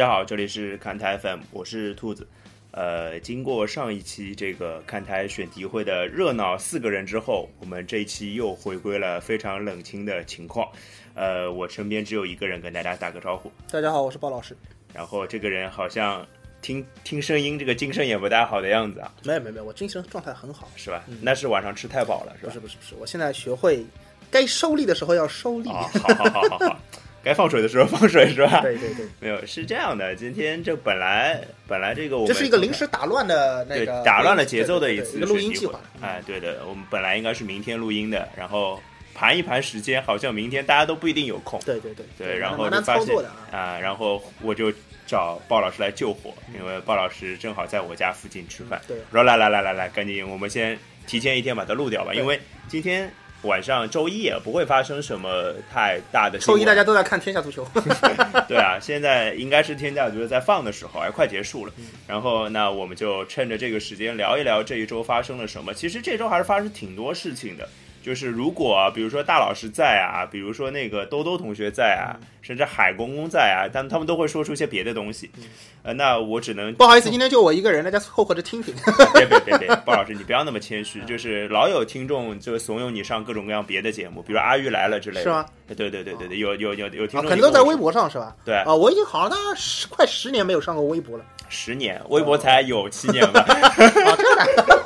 大家好，这里是看台 FM，我是兔子。呃，经过上一期这个看台选题会的热闹四个人之后，我们这一期又回归了非常冷清的情况。呃，我身边只有一个人跟大家打个招呼。大家好，我是鲍老师。然后这个人好像听听声音，这个精神也不太好的样子啊。没有没有没有，我精神状态很好，是吧？那是晚上吃太饱了，是吧？不是不是不是，我现在学会该收力的时候要收力。好好好好好。该放水的时候放水是吧？对对对，没有是这样的。今天这本来本来这个我们这是一个临时打乱的那个打乱了节奏的一次录音计划。哎，对的，我们本来应该是明天录音的，然后盘一盘时间，好像明天大家都不一定有空。对对对对，然后就发现啊，然后我就找鲍老师来救火，因为鲍老师正好在我家附近吃饭。对，说来来来来来，赶紧我们先提前一天把它录掉吧，因为今天。晚上周一也不会发生什么太大的。周一大家都在看天下足球。对啊，现在应该是天下足球在放的时候，哎，快结束了。然后那我们就趁着这个时间聊一聊这一周发生了什么。其实这周还是发生挺多事情的。就是如果比如说大老师在啊，比如说那个兜兜同学在啊，甚至海公公在啊，但他们都会说出一些别的东西。呃，那我只能不好意思，今天就我一个人，大家凑合着听听。别别别别，鲍老师你不要那么谦虚，就是老有听众就怂恿你上各种各样别的节目，比如阿玉来了之类的。是吗？对对对对对，有有有有听众，可能都在微博上是吧？对啊，我已经好像十快十年没有上过微博了。十年，微博才有七年吧？啊，真的。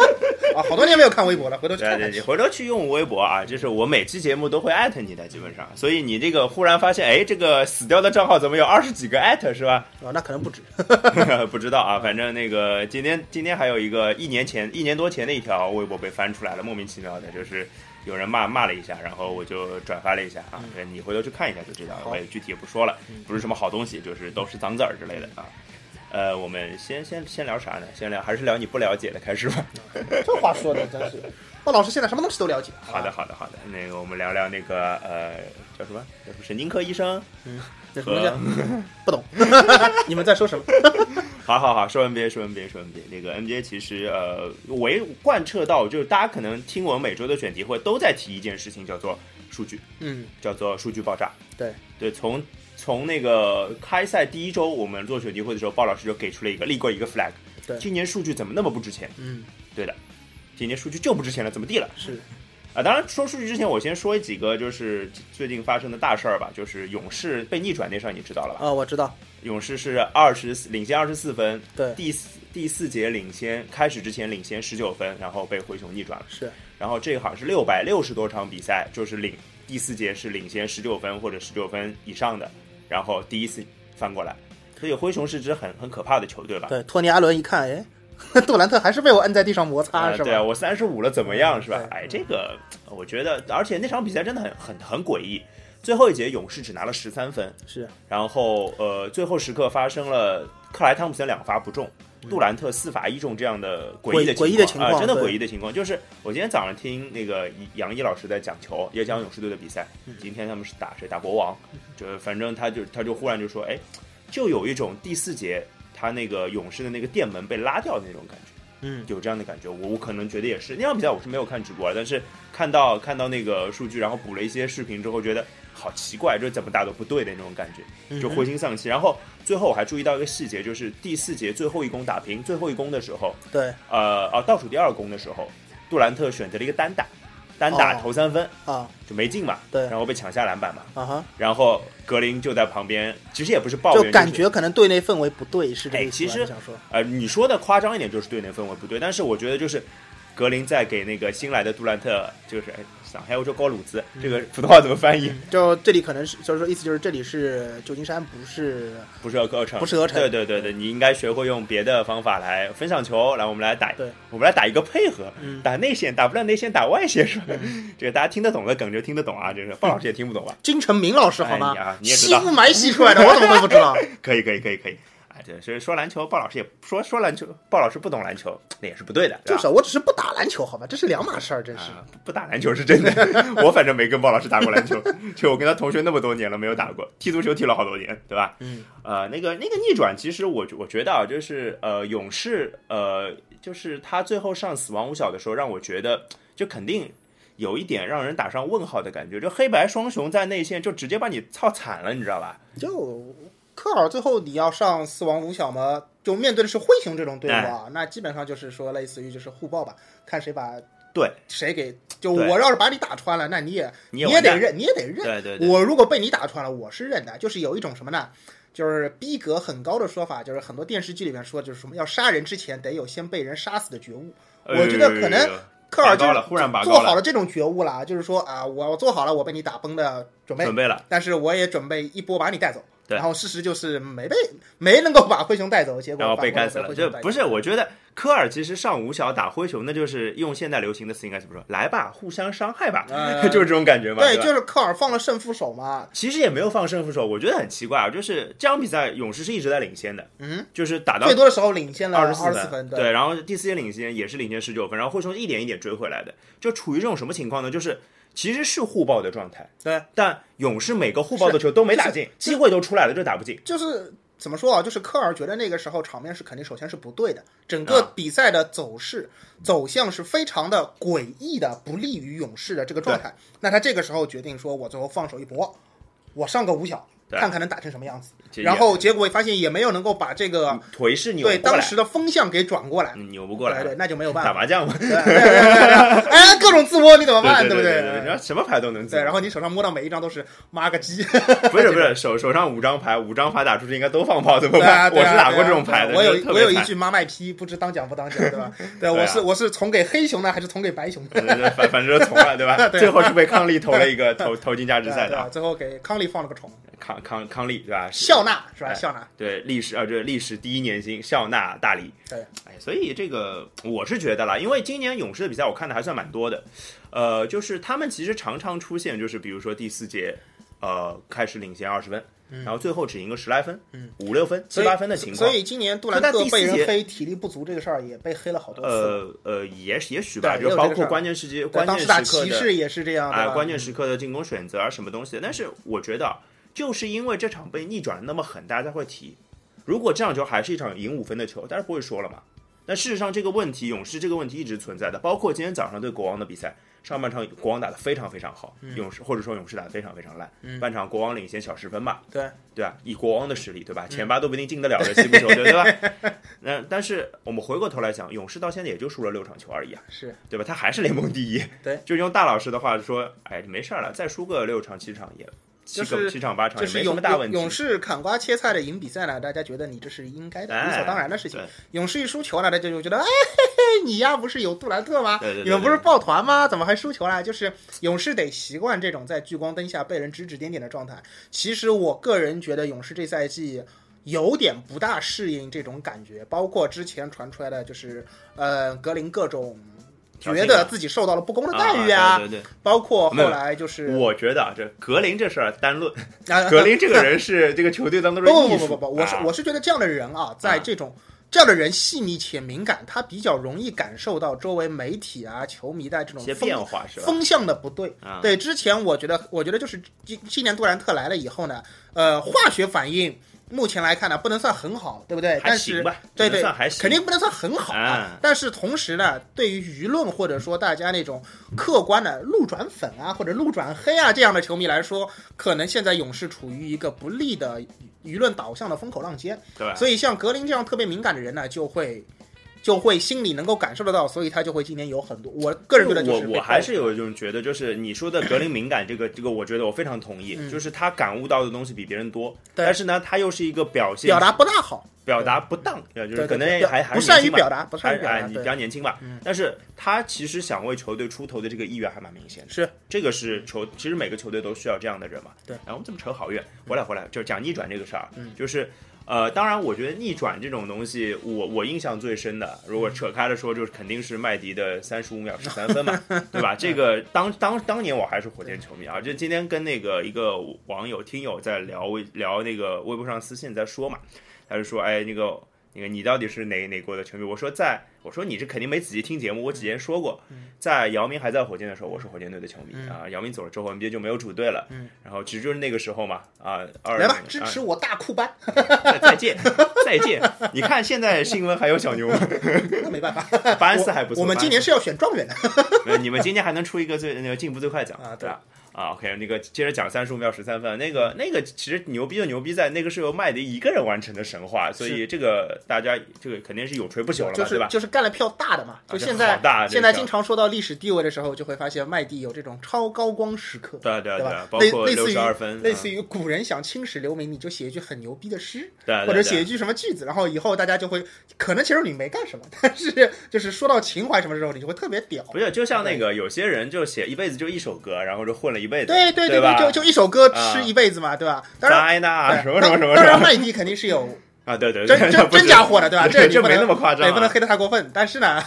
啊，好多年没有看微博了，回头去看。对对，你回头去用微博啊，就是我每期节目都会艾特你的，基本上。所以你这个忽然发现，哎，这个死掉的账号怎么有二十几个艾特，是吧？啊，那可能不止，不知道啊。反正那个今天今天还有一个一年前一年多前的一条微博被翻出来了，莫名其妙的，就是有人骂骂了一下，然后我就转发了一下啊。你回头去看一下就知道了，我也具体也不说了，不是什么好东西，就是都是脏字儿之类的啊。呃，我们先先先聊啥呢？先聊还是聊你不了解的开始吧。这话说的真是，鲍老师现在什么东西都了解。好的，好的，好的。那个我们聊聊那个呃，叫什么？神经科医生。嗯，什么 不懂。你们在说什么？好好好，说 NBA，说 NBA，说 NBA。那个 NBA 其实呃，为贯彻到就是大家可能听我们每周的选题会都在提一件事情，叫做数据。嗯，叫做数据爆炸。对对，从。从那个开赛第一周，我们做选题会的时候，鲍老师就给出了一个立过一个 flag。对，今年数据怎么那么不值钱？嗯，对的，今年数据就不值钱了，怎么地了？是啊，当然说数据之前，我先说几个就是最近发生的大事儿吧，就是勇士被逆转那事儿，你知道了吧？啊，我知道，勇士是二十领先二十四分，对，第四第四节领先开始之前领先十九分，然后被灰熊逆转了。是，然后这个好像是六百六十多场比赛，就是领第四节是领先十九分或者十九分以上的。然后第一次翻过来，所以灰熊是支很很可怕的球队吧？对，托尼阿伦一看，哎，杜兰特还是被我摁在地上摩擦，是吧？对啊，我三十五了，怎么样，是吧？哎，这个我觉得，而且那场比赛真的很很很诡异，最后一节勇士只拿了十三分，是，然后呃，最后时刻发生了克莱汤普森两罚不中。杜兰特四罚一中这样的诡异的诡异的情况啊，真的诡异的情况。就是我今天早上听那个杨毅老师在讲球，也讲勇士队的比赛。今天他们是打谁？打国王。就反正他就他就忽然就说，哎，就有一种第四节他那个勇士的那个电门被拉掉的那种感觉。嗯，有这样的感觉。我我可能觉得也是那场比赛我是没有看直播，但是看到看到那个数据，然后补了一些视频之后，觉得好奇怪，就怎么打都不对的那种感觉，就灰心丧气。然后。最后我还注意到一个细节，就是第四节最后一攻打平，最后一攻的时候，对，呃，哦，倒数第二攻的时候，杜兰特选择了一个单打，单打投三分啊，就没进嘛，对，然后被抢下篮板嘛，啊哈，然后格林就在旁边，其实也不是抱怨，就感觉可能队内氛围不对，是这个其实想说，呃，你说的夸张一点就是队内氛围不对，但是我觉得就是格林在给那个新来的杜兰特，就是。还有说高鲁兹，这个普通话怎么翻译？就这里可能是，就是说意思就是这里是旧金山，不是不是鹅城，不是鹅城。对对对对，你应该学会用别的方法来分享球，来我们来打，我们来打一个配合，打内线，打不了内线，打外线是吧？这个大家听得懂的梗就听得懂啊，就是鲍老师也听不懂吧？金城明老师好吗？你也知道，西部埋戏出来的，我怎么会不知道？可以可以可以可以。对，所以说篮球，鲍老师也说说篮球，鲍老师不懂篮球，那也是不对的。就是，我只是不打篮球，好吧，这是两码事儿，真是。不打篮球是真的，我反正没跟鲍老师打过篮球，就我跟他同学那么多年了，没有打过。踢足球踢了好多年，对吧？嗯。呃，那个那个逆转，其实我我觉得啊，就是呃，勇士呃，就是他最后上死亡五小的时候，让我觉得就肯定有一点让人打上问号的感觉，就黑白双雄在内线就直接把你操惨了，你知道吧？就。科尔最后你要上四王五小嘛，就面对的是灰熊这种队伍哎啊，那基本上就是说类似于就是互爆吧，看谁把对谁给就我要是把你打穿了，那你也你也得认，你也得认。对对对，我如果被你打穿了，我是认的。就是有一种什么呢？就是逼格很高的说法，就是很多电视剧里面说，就是什么要杀人之前得有先被人杀死的觉悟。我觉得可能科尔就做，好了这种觉悟了，就是说啊，我做好了我被你打崩的准备，准备了，但是我也准备一波把你带走。对然后事实就是没被 没能够把灰熊带走，结果然后被干死了。灰熊带走这不是，我觉得科尔其实上五小打灰熊，那就是用现在流行的词应该怎么说？来吧，互相伤害吧，呃 就是这种感觉嘛。对，吧就是科尔放了胜负手嘛。其实也没有放胜负手，我觉得很奇怪啊，就是这场比赛勇士是一直在领先的，嗯，就是打到最多的时候领先了二十四分，对，对，然后第四节领先也是领先十九分，然后灰熊一点一点追回来的，就处于这种什么情况呢？就是其实是互爆的状态，对，但勇士每个互爆的球都没打进，机会都出来了，就打不进。就是怎么说啊？就是科尔觉得那个时候场面是肯定首先是不对的，整个啊比赛的走势、走向是非常的诡异的，不利于勇士的这个状态。那他这个时候决定说，我最后放手一搏，我上个五小，对看看能打成什么样子。然后结果发现也没有能够把这个腿是扭对当时的风向给转过来。嗯扭不过来对对，那就没有办法。打麻将嘛，哎，各种自摸你怎么办？对不对对，然后什么牌都能自对，然后你手上摸到每一张都是妈个鸡，不是不是 手手上五张牌，五张牌打出去应该都放炮，怎么办？我是打过这种牌的，我有我有一句妈卖批，不知当讲不当讲，对吧？对，我是我是从给黑熊呢，还是从给白熊？反反正就从了，对吧？对最后是被康利投了一个投投进价值赛的最后给康利放了个虫，康康康利对吧？笑纳是吧？哎笑纳，对历史啊，这历史第一年薪笑纳大礼。对，哎，所以这个我是觉得啦，因为今年勇士的比赛我看的还算蛮多的，呃，就是他们其实常常出现，就是比如说第四节，呃，开始领先二十分，然后最后只赢个十来分，嗯五六分、七八分的情况所。以今年杜兰特第四节被人黑体力不足这个事儿也被黑了好多次。呃呃，也也许吧，就包括关键时机、对关键时刻的骑士也是这样，对啊，吧关键时刻的进攻选择啊，什么东西。但是我觉得啊，就是因为这场被逆转那么狠，大家才会提。如果这场球还是一场赢五分的球，大家不会说了嘛？但事实上，这个问题，勇士这个问题一直存在的，包括今天早上对国王的比赛，上半场国王打得非常非常好，嗯勇士或者说勇士打得非常非常烂，半场国王领先小十分嘛，对对吧？以国王的实力，对嗯吧？前八都不一定进得了的西部球队，对吧？那但是我们回过头来讲，勇士到现在也就输了六场球而已啊，是对吧？他还是联盟第一。对，就用大老师的话说，哎，没事儿了，再输个六场七场也七个、就是七场八场也没什就是勇么大问题。勇士砍瓜切菜的赢比赛呢，大家觉得你这是应该的，哎理所当然的事情。勇士一输球呢，大家就觉得，哎，嘿嘿，你呀不是有杜兰特吗？你们不是抱团吗？怎么还输球了？就是勇士得习惯这种在聚光灯下被人指指点点的状态。其实我个人觉得勇士这赛季。有点不大适应这种感觉，包括之前传出来的，就是呃格林各种觉得自己受到了不公的待遇啊，对对对。包括后来就是我觉得啊，这格林这事儿单论，啊 格林这个人是这个球队当中。不不不不不，我是啊我是觉得这样的人啊，在这种这样的人细腻且敏感，他比较容易感受到周围媒体啊、球迷的这种风变化是吧？风向的不对。啊对，之前我觉得，我觉得就是今今年杜兰特来了以后呢，呃，化学反应目前来看呢，不能算很好，对不对？还但是行吧，对对肯定不能算很好啊但是同时呢，对于舆论或者说大家那种客观的路转粉啊或者路转黑啊这样的球迷来说，可能现在勇士处于一个不利的舆论导向的风口浪尖。对吧？所以像格林这样特别敏感的人呢，就会就会心里能够感受得到，所以他就会今年有很多。我个人觉得就是被我我还是有一种觉得，就是你说的格林敏感这个这个，我觉得我非常同意，就是他感悟到的东西比别人多，但是呢，他又是一个表现表达不大好，表达不当，呃就是可能对还还不善于表达，不善于表达，你比，较年轻吧，但是他其实想为球队出头的这个意愿还蛮明显的。是。这个是球，其实每个球队都需要这样的人嘛。对，然后我们这么扯好远，回来回来，就是讲逆转这个事儿，嗯。就是。呃，当然，我觉得逆转这种东西，我我印象最深的，如果扯开了说，就是肯定是麦迪的三十五秒十三分嘛，对吧？这个当当当年我还是火箭球迷啊，就今天跟那个一个网友听友在聊微聊那个微博上私信在说嘛，他就说，哎，那个那个你到底是哪哪国的球迷？我说在，我说你这肯定没仔细听节目，我之前说过，在姚明还在火箭的时候，我是火箭队的球迷、啊。姚明走了之后，NBA 就没有主队了，嗯然后其实就是那个时候嘛，啊，二来吧，啊支持我大库班，再再见再见。你看现在新闻还有小牛吗？那没办法，巴恩斯还不错。我们今年是要选状元的，没有，你们今年还能出一个最那个进步最快奖啊对吧？啊，OK，那个接着讲三十五秒十三分，那个那个其实牛逼就牛逼在那个是由麦迪一个人完成的神话，所以这个大家这个肯定是有吹不朽了嘛，就是？就是干了票大的嘛。就现在现在经常说到历史地位的时候，就会发现麦迪有这种超高光时刻。对啊对啊对吧类类似于六十二分，类似于于古人想青史留名，你就写一句很牛逼的诗，或者写一句什么句子，然后以后大家就会，可能其实你没干什么，但是就是说到情怀什么时候，你就会特别屌。不是就像那个有些人就写一辈子就一首歌，然后就混了一辈子，对对对对就就一首歌啊吃一辈子嘛，对吧？当然，什么什么什么当然，麦迪肯定是有 啊，对对真对，真真假货的，对吧？这这不能那么夸张不能黑的太过分。但是呢，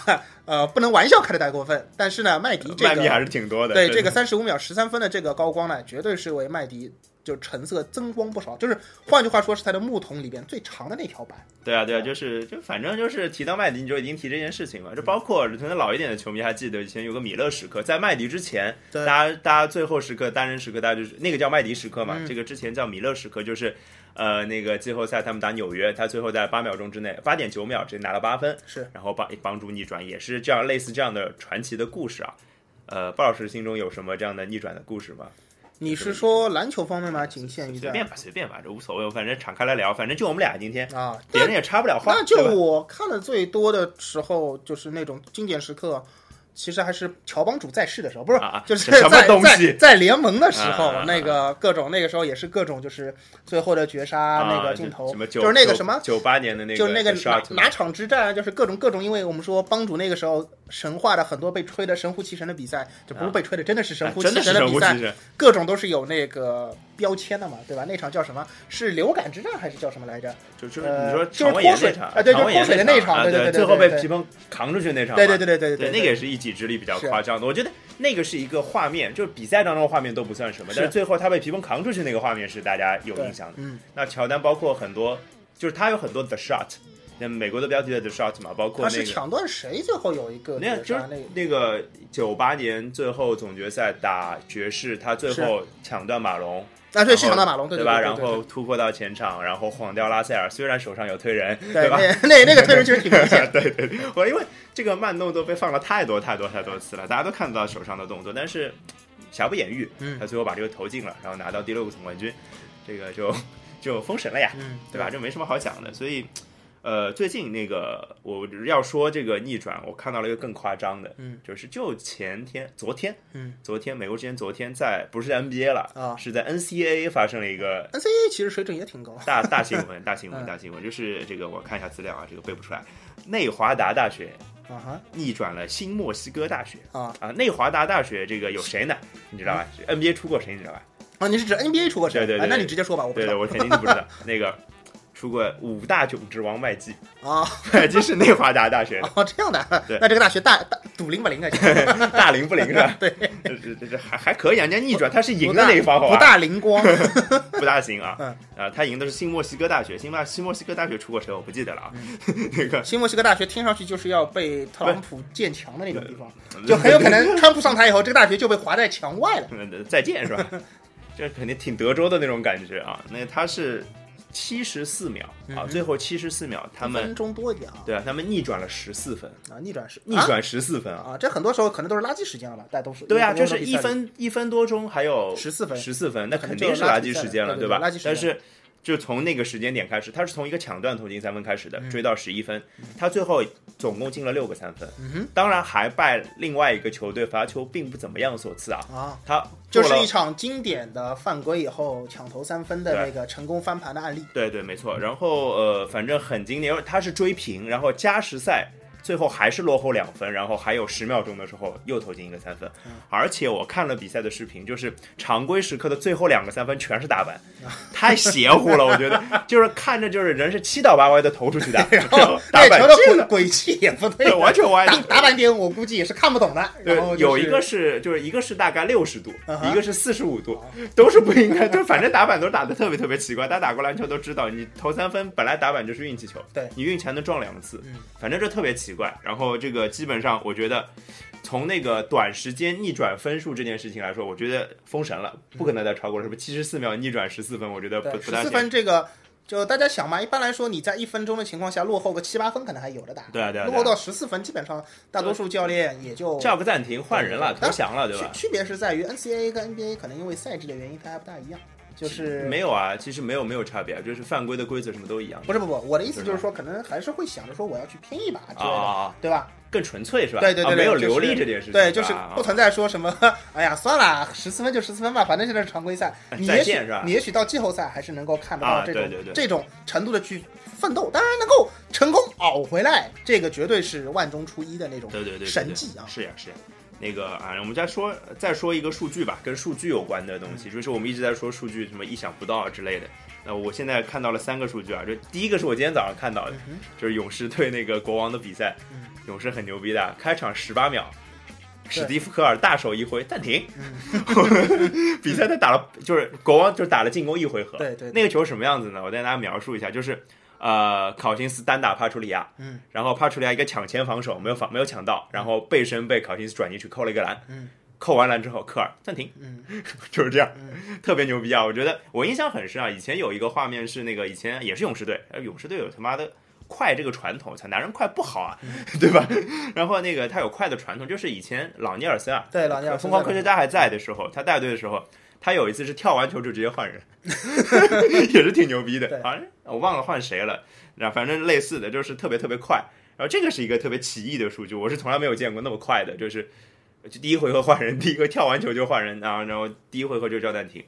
呃，不能玩笑开的太过分。但是呢，麦迪这个麦迪还是挺多的，对这个三十五秒十三分的这个高光呢，绝对是为麦迪就成色增光不少。就是换句话说，是他的木桶里边最长的那条板。对啊，对啊，就是就反正就是提到麦迪，你就已经提这件事情嘛。就包括可能老一点的球迷还记得以前有个米勒时刻，在麦迪之前，对大家大家最后时刻单人时刻，大家就是那个叫麦迪时刻嘛，嗯这个之前叫米勒时刻，就是呃那个季后赛他们打纽约，他最后在八秒钟之内，八点九秒直接拿了八分，是然后帮帮助逆转，也是这样类似这样的传奇的故事啊。呃，鲍老师心中有什么这样的逆转的故事吗？你是说篮球方面吗？仅限于随便吧，随便吧，这无所谓，反正敞开来聊，反正就我们俩今天，啊？别人也插不了话，那就我看的最多的时候，就是那种经典时刻。其实还是乔帮主在世的时候，不是，啊就是在在 在联盟的时候，那个各种那个时候也是各种就是最后的绝杀、啊那个镜头，就是那个什么？九八年的那个，就是那个哪哪场之战啊，就是各种各种，因为我们说帮主那个时候神话的很多被吹的神乎其神的比赛，就不是被吹的，真的是神乎其神的比赛各种都是有那个标签的嘛，对吧？那场叫什么？是流感之战还是叫什么来着？就就是呃你说就是脱水那场，啊对就是脱水的那场啊对对对对最后被皮蓬扛出去那场，对对对对对对，那个也是一己之力比较夸张的。我觉得那个是一个画面，就是比赛当中的画面都不算什么，但是最后他被皮蓬扛出去那个画面是大家有印象的。嗯，那乔丹包括很多，就是他有很多 the shot，那美国的标题的 the shot 嘛，包括他那个。是抢断谁最后有一个那就是那个那个九八年最后总决赛打爵士，他最后抢断马龙，啊，对，是马龙，对对吧？然后突破到前场，然后晃掉拉塞尔，虽然手上有推人，对吧？那那那个推人其实挺明显，对对对，我因为这个慢动作被放了太多太多太多次了，大家都看不到手上的动作，但是瑕不掩瑜，嗯他最后把这个投进了，然后拿到第六个总冠军，这个就就封神了呀，嗯，对吧？这没什么好讲的，所以。呃，最近那个我要说这个逆转，我看到了一个更夸张的，嗯，就是就前天、昨天，嗯，昨天美国之前昨天在不是在 NBA 了啊是在 NCAA 发生了一个 NCAA 其实水准也挺高，大大新闻，大新闻，嗯大新闻，就是这个我看一下资料啊，这个背不出来。内华达大学啊哈逆转了新墨西哥大学啊啊！内华达大学这个有谁呢？你知道吧？NBA 出过谁？你知道吧？啊，你是指 NBA 出过谁？对对对啊那你直接说吧，我不对对，知道我肯定不知道。那个出过五大囧之王麦基，啊 麦基是内华达大学的，哦这样的对，那这个大学大大赌灵不灵啊？大灵不灵是吧？对，这这这这还还可以啊，人家逆转，他是赢的那一方，好不？大灵光，不大行啊嗯！啊，他赢的是新墨西哥大学，新墨新墨西哥大学出过谁我不记得了啊。嗯那个新墨西哥大学听上去就是要被特朗普建墙的那种地方，就很有可能川普上台以后，这个大学就被划在墙外了。嗯，再见是吧？这肯定挺德州的那种感觉啊。那他是七十四秒啊，嗯最后七十四秒，他们分钟多一点啊，对啊，他们逆转了十四分，啊，逆转十逆转十四分啊。啊，这很多时候可能都是垃圾时间了吧？大都是对啊，就是一分一分多钟，还有十四分十四分，那肯定是垃垃圾时间了，对对对垃圾时？间但是就从那个时间点开始，他是从一个抢断投进三分开始的，嗯追到十一分，他最后总共进了六个三分，嗯哼当然还拜另外一个球队罚球并不怎么样所赐啊，啊，他就是一场经典的犯规以后抢投三分的那个成功翻盘的案例。对对，没错。然后呃，反正很经典，因为他是追平，然后加时赛最后还是落后两分，然后还有十秒钟的时候又投进一个三分。而且我看了比赛的视频，就是常规时刻的最后两个三分全是打板，太邪乎了，我觉得 就是看着就是人是七倒八歪的投出去的，然后打板那球的进了。轨轨迹也不对对，，完全歪的打打板点我估计也是看不懂的。对有一个是就是一个是大概六十度一个是四十五度，都是不应该，就反正打板都打的特别特别奇怪。大家打过篮球都知道，你投三分本来打板就是运气球，对你运气还能撞两次嗯，反正这特别奇怪。然后这个基本上我觉得从那个短时间逆转分数这件事情来说，我觉得封神了，不可能再超过了，是不是？七十四秒逆转十四分，我觉得不，不大行。十四分这个。就大家想嘛，一般来说你在一分钟的情况下落后个七八分可能还有的打，对啊对啊对啊落后到十四分，基本上大多数教练也就叫个暂停换人了，投降了，对吧？区区别是在于 NCAA 跟 NBA 可能因为赛制的原因它还不大一样，就是没有啊，其实没有没有差别，就是犯规的规则什么都一样。不是不不，我的意思就是说，可能还是会想着说我要去拼一把之类的，啊，对吧？更纯粹是吧？对对对啊没有流利这件事情，对，就是不存在说什么，哎呀，算了，十四分就十四分吧，反正现在是常规赛，你也许你也许到季后赛还是能够看得到啊这种、这种程度的去奋斗，当然能够成功熬回来，这个绝对是万中出一的那种对对对对神迹啊！是呀是呀。那个啊，我们再说再说一个数据吧，跟数据有关的东嗯。西，就是我们一直在说数据，什么意想不到啊之类的。那我现在看到了三个数据啊，就第一个是我今天早上看到的，嗯就是勇士对那个国王的比赛，嗯。勇士很牛逼的，开场十八秒，史蒂夫科尔大手一挥暂停，嗯。比赛他打了，就是国王就打了进攻一回合，对对对。那个球什么样子呢？我再给大家描述一下，就是呃，考辛斯单打帕楚里亚，嗯，然后帕楚里亚一个抢前防守没有防没有抢到，然后背身被考辛斯转进去扣了一个篮，嗯，扣完篮之后科尔。暂停，嗯，就是这样，特别牛逼啊！我觉得我印象很深啊，以前有一个画面是那个以前也是勇士队，呃勇士队有他妈的。快这个传统，操，男人快不好啊，对吧？然后那个他有快的传统，就是以前朗尼尔森啊，对朗尼尔森疯狂科学家还在的时候，他带队的时候，他有一次是跳完球就直接换人，也是挺牛逼的对。好像我忘了换谁了，然后反正类似的，就是特别特别快。然后这个是一个特别奇异的数据，我是从来没有见过那么快的，就是就第一回合换人，第一个跳完球就换人啊，然后第一回合就叫暂停。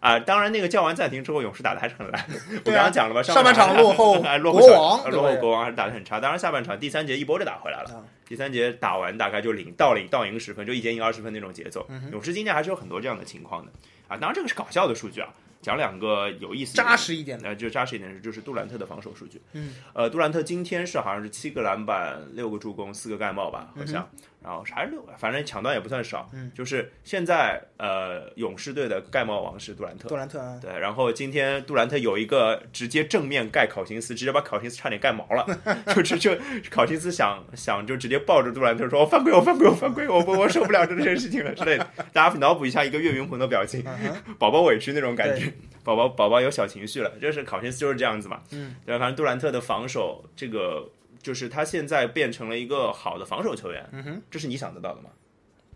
啊，当然，那个叫完暂停之后，勇士打的还是很烂。我刚刚讲了吧，上半场场落后还 落后小国王呃落后国王还是打的很差。当然，下半场第三节一波就打回来了。啊第三节打完大概就领倒领倒赢十分，就一节赢二十分那种节奏。嗯勇士今天还是有很多这样的情况的啊。当然这个是搞笑的数据啊，讲两个有意思扎实一点的，呃，就扎实一点是就是杜兰特的防守数据。嗯，呃，杜兰特今天是好像是七个篮板、六个助攻、四个盖帽吧，好像。嗯然后还是六个，反正抢断也不算少。嗯，就是现在呃，勇士队的盖帽王是杜兰特。杜兰特啊，对，然后今天杜兰特有一个直接正面盖考辛斯，直接把考辛斯差点盖毛了，就就就考辛斯想想就直接抱着杜兰特说：“我犯规，我犯规，我犯规，我我我受不了这件事情了之类的。”大家脑补一下一个岳云鹏的表情，宝宝委屈那种感觉，宝宝宝宝有小情绪了，就是考辛斯就是这样子嘛。嗯，对，反正杜兰特的防守这个。就是他现在变成了一个好的防守球员，嗯哼，这是你想得到的吗？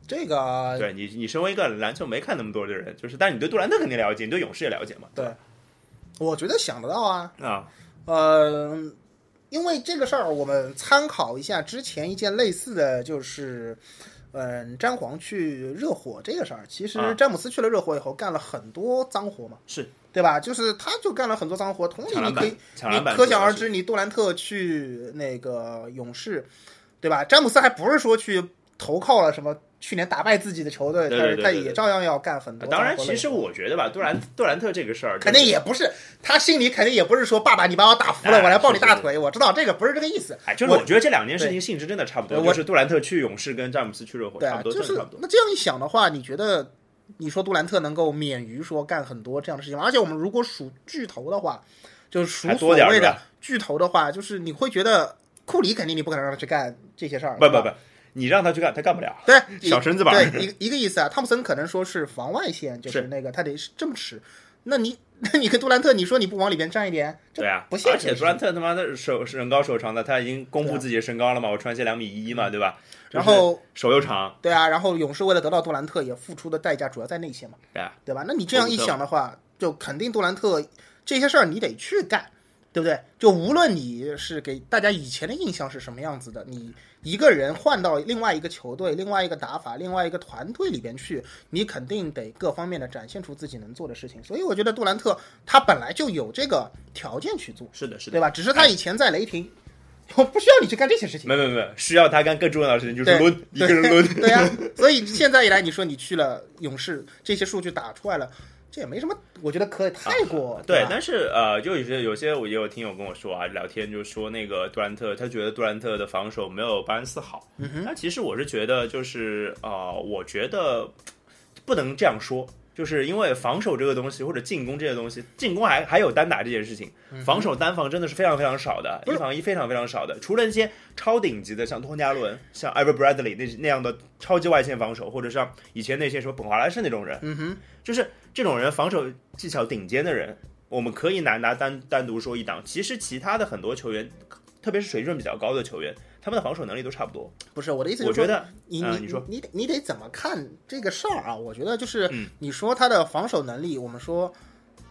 这个对你，你身为一个篮球没看那么多的人，就是，但是你对杜兰特肯定了解，你对勇士也了解嘛？对，我觉得想得到啊，啊，呃，因为这个事儿，我们参考一下之前一件类似的就是，嗯，詹皇去热火这个事儿。其实啊詹姆斯去了热火以后，干了很多脏活嘛，是对吧？就是他就干了很多脏活。同理，你可以，你可想而知，你杜兰特去那个勇士，对吧？詹姆斯还不是说去投靠了什么去年打败自己的球队，对他他也照样要干很多当然，其实我觉得吧，杜兰杜兰特这个事儿，肯定也不是，他心里肯定也不是说爸爸你把我打服了，哎我来抱你是是大腿。我知道这个不是这个意思。哎，就是我我觉得这两件事情性质真的差不多，我就是杜兰特去勇士跟詹姆斯去热火差不多，就是真的差不多。那这样一想的话，你觉得你说杜兰特能够免于说干很多这样的事情吗？而且我们如果数巨头的话，就是数所谓的巨头的话，就是你会觉得库里肯定你不可能让他去干这些事儿，不不不，你让他去干，他干不了。对，小身子板对，一个一个意思啊。汤普森可能说是防外线，就是是那个他得是这么吃。那你那你跟杜兰特，你说你不往里边站一点，对啊，不现实。而且杜兰特他妈的手身高手长的，他已经公布自己的身高了嘛，我穿鞋两米一嘛，对吧？然后手又长，对啊，然后勇士为了得到杜兰特，也付出的代价主要在内线嘛，对吧？那你这样一想的话，就肯定杜兰特这些事儿你得去干，对不对？就无论你是给大家以前的印象是什么样子的，你一个人换到另外一个球队、另外一个打法、另外一个团队里边去，你肯定得各方面的展现出自己能做的事情。所以我觉得杜兰特他本来就有这个条件去做，是的，是的对。吧？只是他以前在雷霆，我不需要你去干这些事情。没没没，需要他干更重要的事情，就是对抡一个人抡。对呀、所以现在一来，你说你去了勇士，这些数据打出来了，这也没什么，我觉得可以太过、啊对吧，但是呃，就有些有些我也有听友跟我说啊，聊天就说那个杜兰特，他觉得杜兰特的防守没有巴恩斯好。嗯哼，那其实我是觉得就是呃，我觉得不能这样说，就是因为防守这个东西或者进攻这些东西，进攻还还有单打这件事情，防守单防真的是非常非常少的，嗯一防一非常非常少的。除了那些超顶级的，像托尼亚伦、像 Ever Bradley 那那样的超级外线防守，或者像以前那些什么本华莱士那种人，嗯哼，就是这种人防守技巧顶尖的人，我们可以拿拿单单独说一档。其实其他的很多球员，特别是水准比较高的球员，他们的防守能力都差不多。不是我的意思，就是我觉得你你啊你说你得你得怎么看这个事儿啊？我觉得就是嗯你说他的防守能力，我们说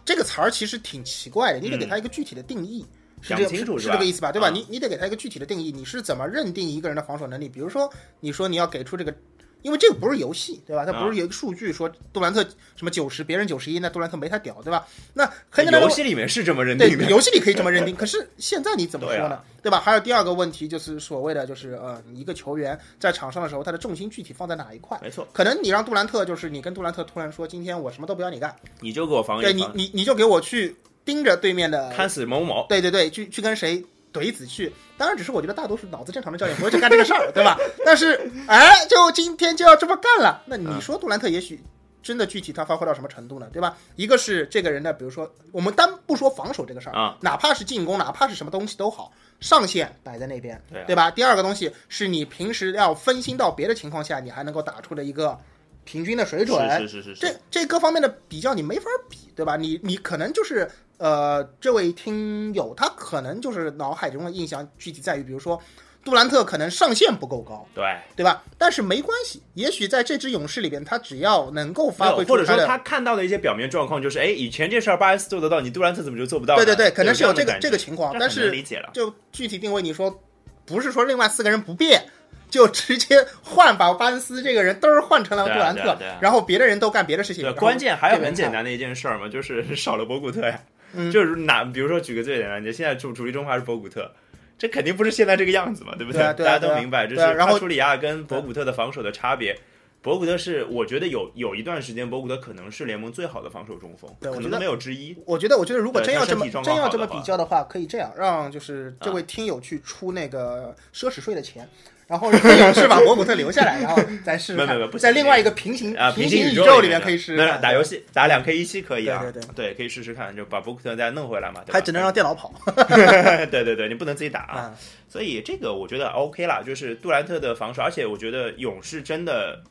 这个词儿其实挺奇怪的，你得给他一个具体的定义。是讲这是清楚是吧这个意思吧？对吧？啊你你得给他一个具体的定义，你是怎么认定一个人的防守能力？比如说，你说你要给出这个，因为这个不是游戏，对吧？它不是有一个数据说杜兰特什么九十，别人九十一，那杜兰特没他屌，对吧？那很简单游戏里面是这么认定的，游戏里可以这么认定，可是现在你怎么说呢？对啊对吧？还有第二个问题就是所谓的就是呃，一个球员在场上的时候，他的重心具体放在哪一块？没错，可能你让杜兰特，就是你跟杜兰特突然说，今天我什么都不要你干，你就给我防对你，你你就给我去盯着对面的，看死某某。对对对，去去跟谁怼子去。当然，只是我觉得大多数脑子正常的教练不会去干这个事儿，对吧？但是哎，就今天就要这么干了，那你说杜兰特也许。真的具体他发挥到什么程度呢？对吧？一个是这个人的，比如说我们单不说防守这个事儿啊，哪怕是进攻，哪怕是什么东西都好，上限摆在那边，对吧？第二个东西是你平时要分心到别的情况下，你还能够打出的一个平均的水准，是是是是这是，这各方面的比较你没法比，对吧？你你可能就是呃，这位听友他可能就是脑海中的印象具体在于，比如说杜兰特可能上限不够高，对，对吧？但是没关系，也许在这支勇士里边，他只要能够没发挥或者说他看到的一些表面状况就是，哎，以前这事儿巴恩斯做得到，你杜兰特怎么就做不到？对对对，可能是有这个这个情况，但是理解了。就具体定位，你说不是说另外四个人不变，就直接换把巴恩斯这个人嘚儿换成了杜兰特然后别的人都干别的事情。对，关键还有很简单的一件事儿嘛，就是少了博古特呀。嗯就是哪，比如说举个最简单的，现在主主力中锋还是博古特，这肯定不是现在这个样子嘛，对不对啊对啊大家都明白，这是然后帕楚里亚跟博古特的防守的差别。博古特是，我觉得有有一段时间，博古特可能是联盟最好的防守中锋，可能都没有之一。我觉得，我觉得如果真要这么真要这么比较的话，可以这样，让就是这位听友去出那个奢侈税的钱，然后让勇士把博古特留下来，然后再试试看没没没不，行在另外一个平行啊，平行宇宙里面面可以试试。打游戏打两 K 一七可以啊，对对可以试试看，就把博古特再弄回来嘛，对只能让电脑跑对 对对，你不能自己打啊。啊。所以这个我觉得 OK 啦，就是杜兰特的防守，而且我觉得勇士真的，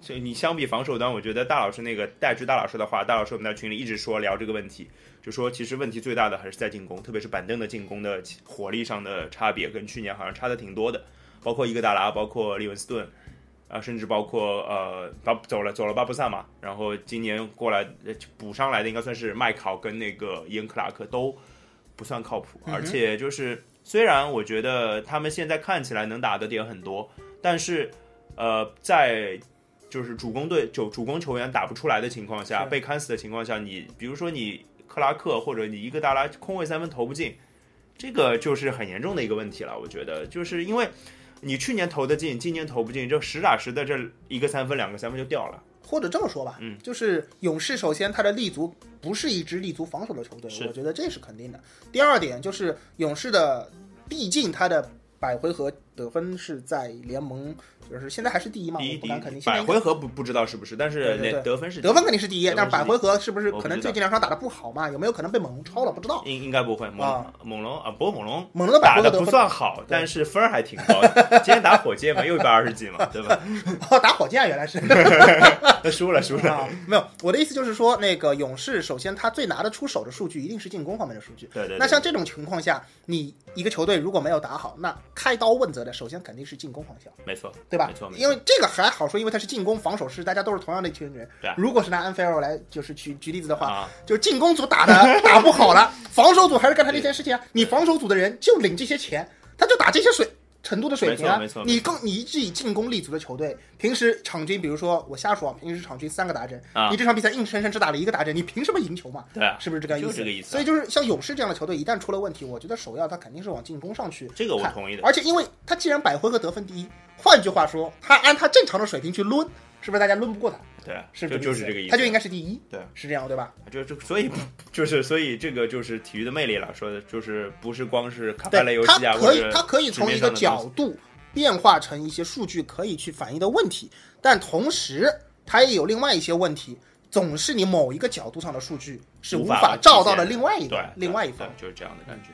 所以你相比防守端，我觉得大老师那个带居大老师的话，大老师我们在群里一直说聊这个问题，就说其实问题最大的还是在进攻，特别是板凳的进攻的火力上的差别，跟去年好像差的挺多的，包括伊戈达拉，包括利文斯顿。啊，甚至包括呃，巴走了走了巴布萨嘛，然后今年过来呃补上来的应该算是麦考跟那个伊恩克拉克都不算靠谱，而且就是虽然我觉得他们现在看起来能打的点很多，但是呃，在就是主攻队就主攻球员打不出来的情况下，被砍死的情况下，你比如说你克拉克或者你伊戈达拉空位三分投不进，这个就是很严重的一个问题了。我觉得就是因为你去年投的进，今年投不进，这实打实的这一个三分两个三分就掉了。或者这么说吧，嗯，就是勇士首先他的立足不是一支立足防守的球队，我觉得这是肯定的。第二点就是勇士的，毕竟他的百回合得分是在联盟，就是现在还是第一嘛，第一第一我不敢肯定。百回合不不知道是不是，但是得分是得分肯定是第一，但是百回合是不是可能最近两场打的不好嘛？有没有可能被猛龙超了？不知道。应应该不会，猛啊猛龙啊，不过猛龙猛龙的百打的不算好，但是分儿还挺高的。今天打火箭嘛，又一百二十几嘛，对吧？哦，打火箭原来是。输了输了，啊，没有，我的意思就是说，那个勇士首先他最拿得出手的数据一定是进攻方面的数据。对对对。那像这种情况下，你一个球队如果没有打好，那开刀问责的首先肯定是进攻方向，没错，对吧？没错没错因为这个还好说，因为他是进攻，防守是大家都是同样的一群人。对啊如果是拿安菲尔来就是举举例子的话，啊，就是进攻组打的 打不好了，防守组还是干他那件事情啊。你防守组的人就领这些钱，他就打这些水程度的水平啊没错没错。你更你一支以进攻立足的球队，平时场均比如说我瞎说，啊，平时场均三个打针，啊你这场比赛硬生生只打了一个打针，你凭什么赢球嘛？对啊，是不是这个意思？就是这个意思啊所以就是像勇士这样的球队，一旦出了问题，我觉得首要他肯定是往进攻上去。这个我同意的而且因为他既然百回合得分第一，换句话说，他按他正常的水平去抡，是不是大家抡不过他？对啊，是不就是就是这个意思，他就应该是第一，对啊，是这样对吧？就就所以 就是所以这个就是体育的魅力了，说的就是不是光是卡牌类游，戏啊，他可以他可以从一个角度变化成一些数据可以去反映的问题，但同时它也有另外一些问题。总是你某一个角度上的数据是无无法照到的另外一对个另外一方。对就是这样的感觉。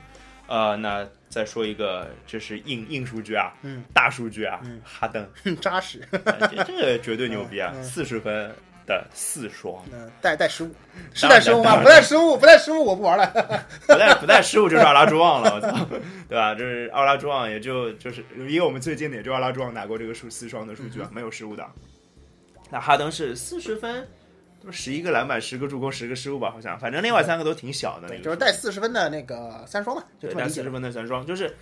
呃，那再说一个，就是硬硬数据啊，嗯，大数据啊，嗯哈登，哼扎实，呃这这个绝对牛逼啊，四十分的四双，嗯，带带失误，是带失误吗？不带失误，不带失误，我不玩了。不带不带失误就是奥拉朱旺了，我操，对吧？这是奥拉朱旺，也就就是因为我们最近的也就奥拉朱旺拿过这个数四双的数据啊，没有失误的。那哈登是四十分，都十一个篮板，十个助攻，十个失误吧，好像，反正另外三个都挺小的那对，个，就是带四十分的那个三双嘛，就带四十。分的三双，就是，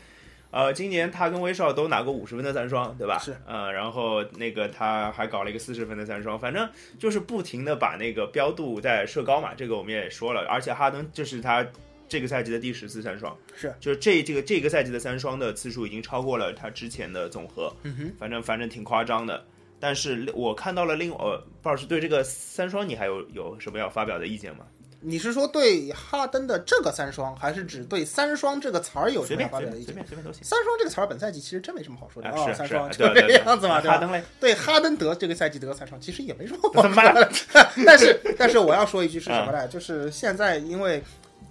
呃，今年他跟威少都拿过五十分的三双，对吧？是，呃，然后那个他还搞了一个四十分的三双，反正就是不停的把那个标度在射高嘛，这个我们也说了，而且哈登这是他这个赛季的第十次三双，是，就是这这个这个赛季的三双的次数已经超过了他之前的总和，嗯哼，反正反正挺夸张的。但是我看到了另呃，鲍老师对这个三双你还有有什么要发表的意见吗？你是说对哈登的这个三双，还是指对三双这个词儿有什么要发表的意见？便随便都行。三双这个词儿本赛季其实真没什么好说的啊，哦，三双就这个样子嘛，对吧？哈登嘞，对哈登得这个赛季得三双，其实也没什么好怎么办？但是但是我要说一句是什么呢？就是现在因为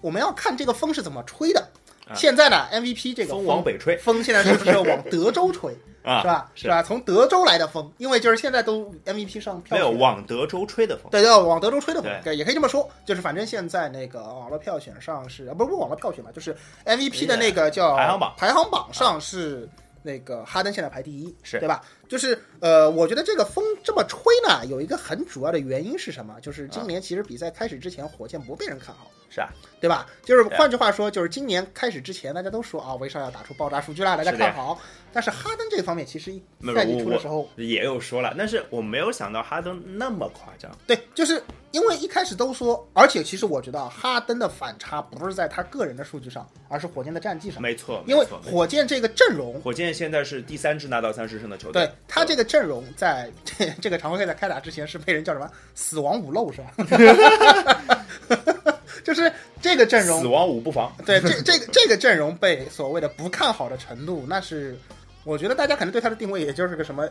我们要看这个风是怎么吹的。啊现在呢，MVP 这个风往北吹风现在是不是往德州吹？啊，是吧？是是吧？从德州来的风，因为就是现在都 MVP 上票没有往德州吹的风，对，要往德州吹的风对，也可以这么说，就是反正现在那个网络票选上是，啊，不是不是网络票选吧，就是 MVP 的那个叫排行榜排行榜上是那个哈登现在排第一，是对吧？就是呃，我觉得这个风这么吹呢，有一个很主要的原因是什么？就是今年其实比赛开始之前，火箭不被人看好。是啊，对吧？就是换句话说，就是今年开始之前，大家都说啊，威少要打出爆炸数据啦，大家看好。但是哈登这方面，其实没有赛季我初的时候，也有说了，但是我没有想到哈登那么夸张，对，就是因为一开始都说，而且其实我觉得啊哈登的反差不是在他个人的数据上，而是火箭的战绩上。没错，因为火箭这个阵容，火箭现在是第三支拿到三十胜的球队，对他这个阵容在这 这个常规赛在开打之前是被人叫什么“死亡五漏”是吧？就是这个阵容死亡五不防，对，这这个这个阵容被所谓的不看好的程度，那是我觉得大家可能对他的定位也就是个什么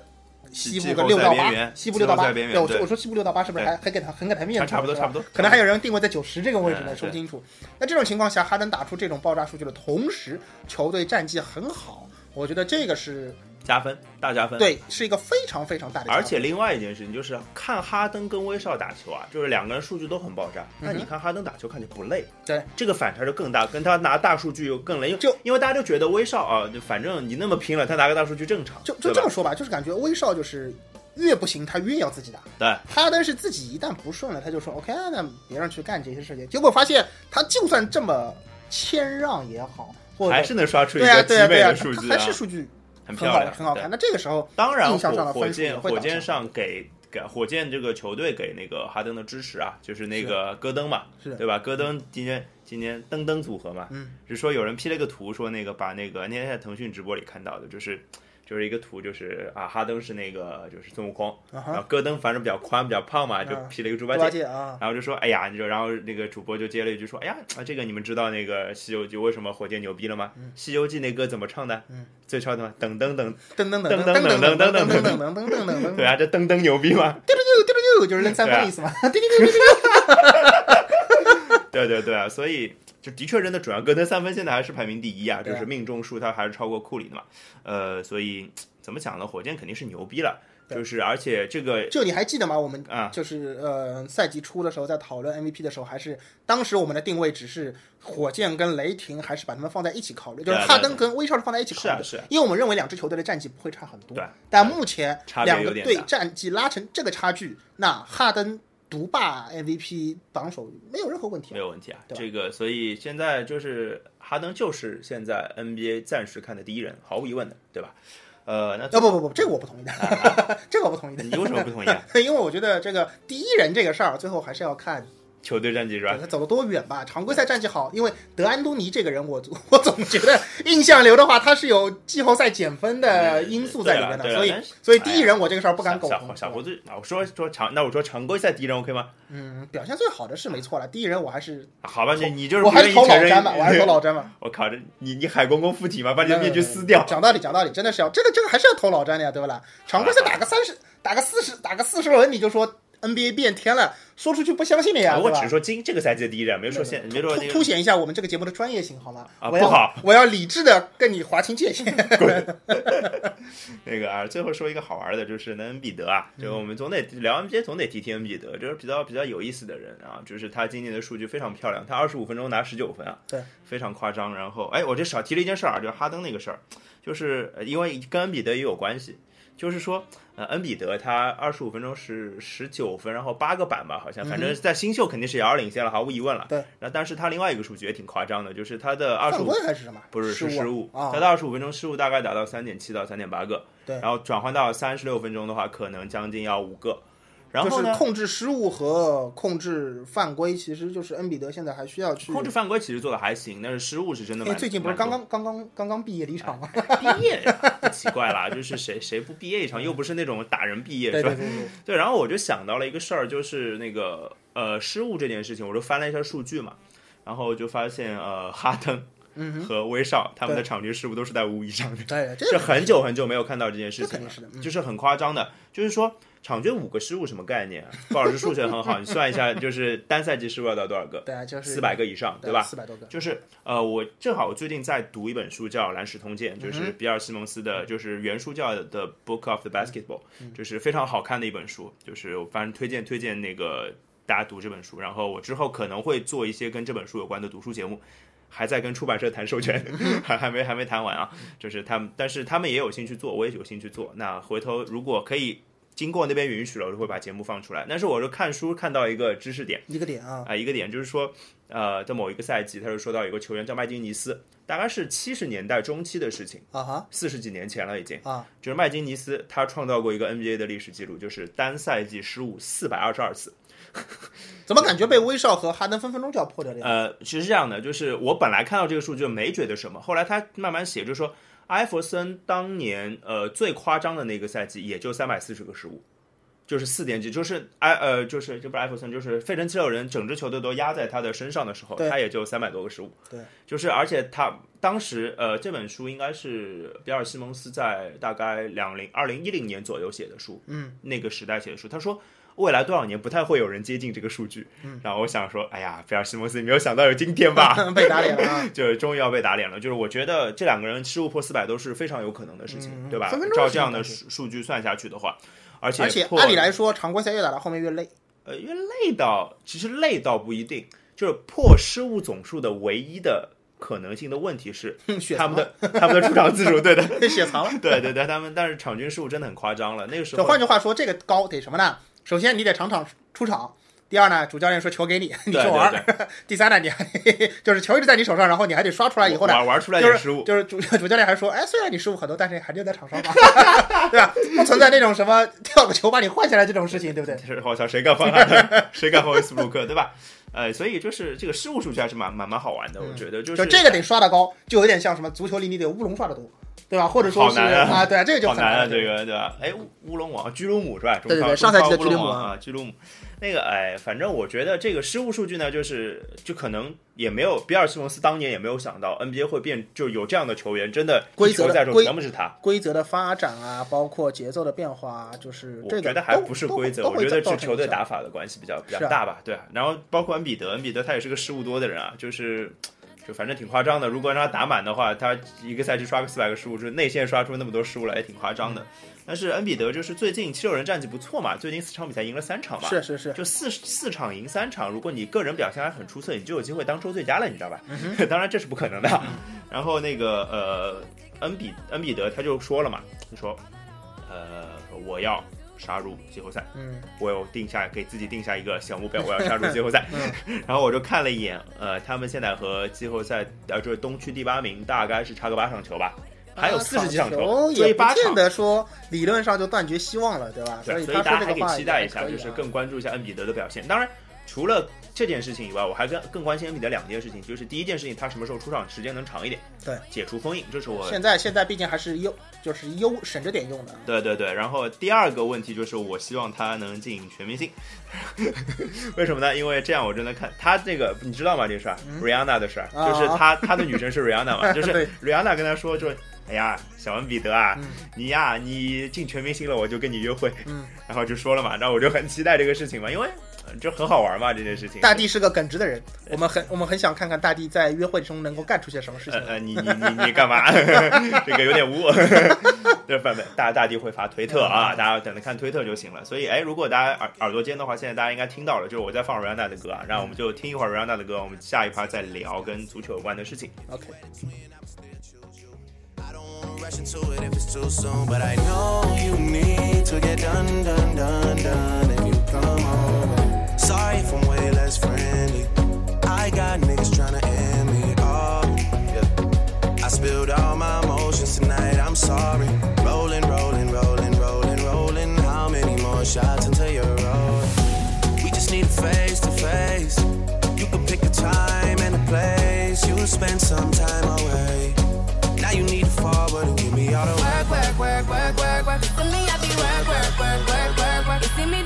西部个六到八西部六到八。对，我说我说西部六到八是不是还还给他很给他面子？差不多差不多可能还有人定位在九十这个位置呢，嗯说不清楚。那这种情况下，哈登打出这种爆炸数据的同时，球队战绩很好，我觉得这个是加分大加分。，对，是一个非常非常大的。而且另外一件事情就是看哈登跟威少打球啊，就是两个人数据都很爆炸，那你看哈登打球看起来不累，对这个反差就更大，跟他拿大数据又更累，就因为大家就觉得威少啊，就反正你那么拼了，他拿个大数据正常，就就这么说吧，就是感觉威少就是越不行，他越要自己打。对，哈登是自己一旦不顺了，他就说 OK，那别人去干这些事情。结果发现他就算这么谦让也好，或者还是能刷出一对啊个极美对啊对啊，的数据还是，数据很漂亮，对很好看。那这个时候当然，火箭火箭上给给火箭这个球队给那个哈登的支持啊，就是那个戈登嘛，是对吧？戈登今天今天登登组合嘛，嗯，是说有人 P 了个图，说那个把那个那天在腾讯直播里看到的，就是就是一个图，就是啊哈登是那个就是孙悟空，啊然后，戈登反正比较宽比较胖嘛，就披了一个猪猪八八戒。然后就说，哎呀，你就然后那个主播就接了一句说，哎呀，啊这个你们知道那个《西游记》为什么火箭牛逼了吗？西游记》那歌怎么唱的？嗯，最唱的嘛，噔噔噔，噔噔噔噔噔噔噔噔噔噔噔噔噔噔噔对啊，这噔噔牛逼吗？丢丢丢丢丢，就是扔三分的意思嘛，丢丢丢丢丢。对对对啊，所以就的确扔的准啊，戈登三分现在还是排名第一啊，就是命中数他还是超过库里的嘛。呃，所以怎么讲呢？火箭肯定是牛逼了，就是而且这个就你还记得吗？我们啊就是呃赛季初的时候在讨论 MVP 的时候，还是当时我们的定位只是火箭跟雷霆，还是把他们放在一起考虑，就是哈登跟威少是放在一起考虑的，是因为我们认为两支球队的战绩不会差很多。对，但目前两个队战绩拉成这个差距，那哈登独霸 MVP 榜首没有任何问题啊。没有问题啊，这个所以现在就是哈登就是现在 NBA 暂时看的第一人，毫无疑问的，对吧？呃，那哦不不不，这个我不同意的，这个我不同意的。你为什么不同意啊？因为我觉得这个第一人这个事儿，最后还是要看球队战绩是吧？他走了多远吧？常规赛战绩好，因为德安东尼这个人我，我总觉得印象流的话，他是有季后赛减分的因素在里面的，所以所以第一人我这个事儿不敢苟小同。小小胡子啊，我说说常，那我说常规赛第一人 OK 吗？嗯，表现最好的是没错了，第一人我还是啊好吧，你你就是我还是投老詹吧，我还是投老詹吧。我靠，这你你海公公附体吗？把你的面具撕掉。讲道理，讲道理，真的是要这个这个还是要投老詹的呀，对不啦？常规赛打个三十，打个四十，打个四十轮，你就说 NBA 变天了，说出去不相信的呀，我只是？说今这个赛季的第一站，没说现没说凸凸显一下我们这个节目的专业性好吗？啊不好，我要理智的跟你划清界限。那个啊。最后说一个好玩的，就是那恩比德啊，就我们总得聊 NBA 总得提提恩比德，就是比较比较有意思的人啊，就是他今年的数据非常漂亮，他二十五分钟拿十九分啊，对，非常夸张。然后哎，我这少提了一件事儿啊，就是哈登那个事儿，就是呃因为跟恩比德也有关系。就是说，呃，恩比德他二十五分钟是十九分，然后八个板吧，好像，反正在新秀肯定是遥遥领先了，毫无疑问了。嗯对，然后但是他另外一个数据也挺夸张的，就是他的二十犯五规还是什么？不是是失失误，啊他的二十五分钟失误大概达到三点七到三点八个，对然后转换到三十六分钟的话，可能将近要五个，然就是后呢，控制失误和控制犯规，其实就是恩比德现在还需要去控制犯规其实做的还行，但是失误是真的最近不是刚刚刚刚刚刚毕业离场吗？毕业呀，不奇怪啦，就是谁谁不毕业一场，又不是那种打人毕业，是吧对对？对对，对，然后我就想到了一个事儿，就是那个呃失误这件事情，我就翻了一下数据嘛，然后就发现呃哈登嗯，和威少他们的场均失误都是在五以上的。对，这是很久很久没有看到这件事情了，就是很夸张的，就是说场均五个失误什么概念啊？鲍老师数学很好，你算一下，就是单赛季失误要到多少个？对啊，就是四百个以上，对吧？四百多个，就是呃，我正好我最近在读一本书叫《蓝石通鉴》，嗯就是比尔·西蒙斯的，就是原书叫 The《Book of the Basketball》，就是嗯非常好看的一本书，就是我反正推荐推荐那个大家读这本书，然后我之后可能会做一些跟这本书有关的读书节目。还在跟出版社谈授权，嗯 还还没还没谈完啊。就是他们，但是他们也有兴趣做，我也有兴趣做。那回头如果可以经过那边允许了，我就会把节目放出来。但是我就看书看到一个知识点，一个点啊，啊、一个点就是说，呃，在某一个赛季，他就说到一个球员叫麦金尼斯，大概是七十年代中期的事情，啊哈四十几年前了已经。啊，就是麦金尼斯他创造过一个 NBA 的历史记录，就是单赛季失误四百二十二次。怎么感觉被威少和哈登分分钟就要破掉了呀？呃，其实是这样的，就是我本来看到这个数据没觉得什么，后来他慢慢写，就是说艾弗森当年呃最夸张的那个赛季也就三百四十个失误。就是四点几，就是埃呃，就是这不是艾弗森，就是费城七六人整支球队都压在他的身上的时候，他也就三百多个失误。对，就是而且他当时呃这本书应该是比尔西蒙斯在大概两零二零一零年左右写的书，嗯，那个时代写的书，他说。未来多少年不太会有人接近这个数据，嗯，然后我想说，哎呀，菲尔西蒙斯，你没有想到有今天吧？被打脸了 就是终于要被打脸了。就是我觉得这两个人失误破四百都是非常有可能的事情，嗯对吧照这样的数数据算下去的话，而且而且按理来说，常规赛越打到后面越累。呃，因为累到其实累到不一定，就是破失误总数的唯一的可能性的问题是 他们的他们的出场次数，对的，的血藏了。对对对，他们但是场均失误真的很夸张了。那个时候换句话说，这个高得什么呢？首先你得场场出场。第二呢，主教练说球给你，你对去玩。第三呢，你还得 就是球一直在你手上，然后你还得刷出来以后呢，玩玩出来就是失误，就是主 主教练还说，哎，虽然你失误很多，但是还留在场上嘛，对吧？不存在那种什么跳个球把你换下来这种事情，对不对？是好像谁敢放哈登，谁敢放威斯布鲁克，对吧？呃，所以就是这个失误数据还是蛮蛮蛮好玩的，我觉得就就是这个得刷的高，就有点像什么足球里你得乌龙刷的多，对吧？或者说是啊对啊，这个就很好难啊，了这个对吧？哎，乌乌龙王居鲁姆是吧？对对对上赛季的居鲁姆王啊，居鲁姆。那个哎，反正我觉得这个失误数据呢，就是就可能也没有比尔西蒙斯当年也没有想到 NBA 会变，就有这样的球员，真的规则在中全部是他。规则的发展啊，包括节奏的变化啊，就是我这个觉得还不是规则，我觉得是球队。打法的关系比较比较大吧，对啊。然后包括恩比德，恩比德他也是个失误多的人啊，就是就反正挺夸张的。如果让他打满的话，他一个赛季刷个四百个失误，就是内线刷出那么多失误来，也挺夸张的。但是恩比德就是最近七六人战绩不错嘛，最近四场比赛赢了三场嘛，是是是，就四四场赢三场，如果你个人表现还很出色，你就有机会当周最佳了，你知道吧？当然这是不可能的。然后那个呃，恩比恩比德他就说了嘛，他说呃我要杀入季后赛，嗯我有定下给自己定下一个小目标，我要杀入季后赛。嗯 然后我就看了一眼，呃，他们现在和季后赛呃就是东区第八名大概是差个八场球吧，还有四十几场球球，所也不见以八场。得说理论上就断绝希望了，对吧？对，所以大家还可以期待一下，就是更关注一下恩比德的表现。当然，除了这件事情以外，我还更更关心恩比德两件事情，就是第一件事情，他什么时候出场时间能长一点？对，解除封印，这是我现在现在毕竟还是优，就是优省着点用的。对对对，然后第二个问题就是，我希望他能进全明星，为什么呢？因为这样我真的看他这个，你知道吗？这个事儿、嗯 r i h a n n a 的事儿，啊就是他他的女神是 Rihanna 嘛，就是 对 Rihanna 跟他说，就是哎呀，小文彼得啊，嗯你呀，你进全明星了，我就跟你约会。嗯，然后就说了嘛，然后我就很期待这个事情嘛，因为呃这很好玩嘛，这件事情。大地是个耿直的人，我们很我们很想看看大地在约会中能够干出些什么事情呃。呃，你你你你干嘛？这个有点污。对，不不，大大地会发推特啊，大家等着看推特就行了。所以，哎，如果大家耳耳朵尖的话，现在大家应该听到了，就是我在放 Rihanna 的歌啊，然后我们就听一会儿 Rihanna 的歌，我们下一趴再聊跟足球有关的事情。OK，I don't it if it's too soon, but I know you need to get done, done, done, done. If you come over, sorry if I'm way less friendly. I got niggas tryna end me off. Yeah. I spilled all my emotions tonight. I'm sorry. Rolling, rolling, rolling, rolling, rolling. How many more shots until you're rolling? We just need a face to face. You can pick the time and the place. You'll spend some time away. Work, me, I be work, work, work, work, work, work. See me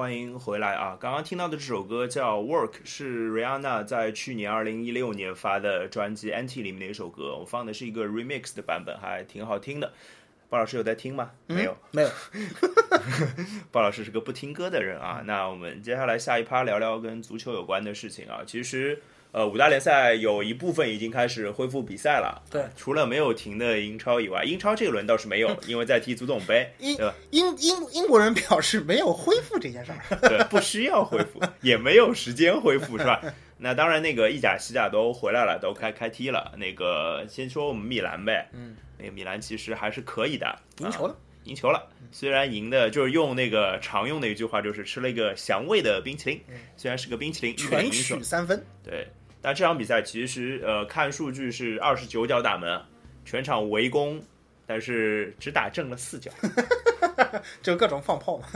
欢迎回来啊！刚刚听到的这首歌叫《Work》，是 Rihanna 在去年二零一六年发的专辑《Anti》里面的一首歌。我放的是一个 remix 的版本，还挺好听的。鲍老师有在听吗？没有。没有，鲍老师是个不听歌的人啊。那我们接下来下一趴聊聊跟足球有关的事情啊。其实，呃，五大联赛有一部分已经开始恢复比赛了。对除了没有停的英超以外，英超这一轮倒是没有，因为在踢足总杯，英？英英英国人表示没有恢复这件事儿。对，不需要恢复，也没有时间恢复，是吧？那当然，那个意甲、西甲都回来了，都开开踢了。那个先说我们米兰呗，嗯，那个米兰其实还是可以的，赢球了啊赢球了。虽然赢的就是用那个常用的一句话，就是吃了一个祥味的冰淇淋，虽然是个冰淇淋，全取三分，对，但这场比赛其实呃看数据是二十九脚打门，全场围攻，但是只打正了四脚。就各种放炮嘛。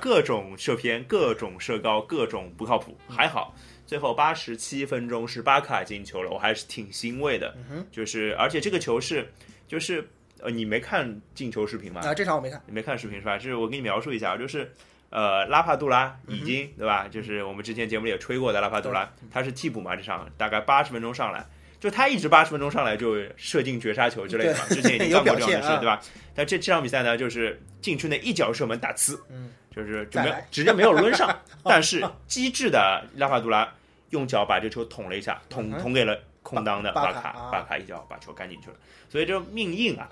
各种射偏，各种射高，各种不靠谱。还好，最后八十七分钟是巴卡进球了，我还是挺欣慰的。嗯就是而且这个球是就是呃，你没看进球视频吗？啊，这场我没看。你没看视频是吧？就是我给你描述一下，就是呃，拉帕杜拉已经、对吧？就是我们之前节目里也吹过的拉帕杜拉，他是替补嘛，这场大概八十分钟上来，就他一直八十分钟上来就射进绝杀球之类的嘛，之前已经有干过这样的事，对吧？但这这场比赛呢，就是禁区内一脚射门打呲，嗯，就是就没有直接没有抡上，但是机智的拉帕杜拉用脚把这球捅了一下，捅捅给了空当的巴卡巴巴卡一脚把球干进去了，所以这命硬啊，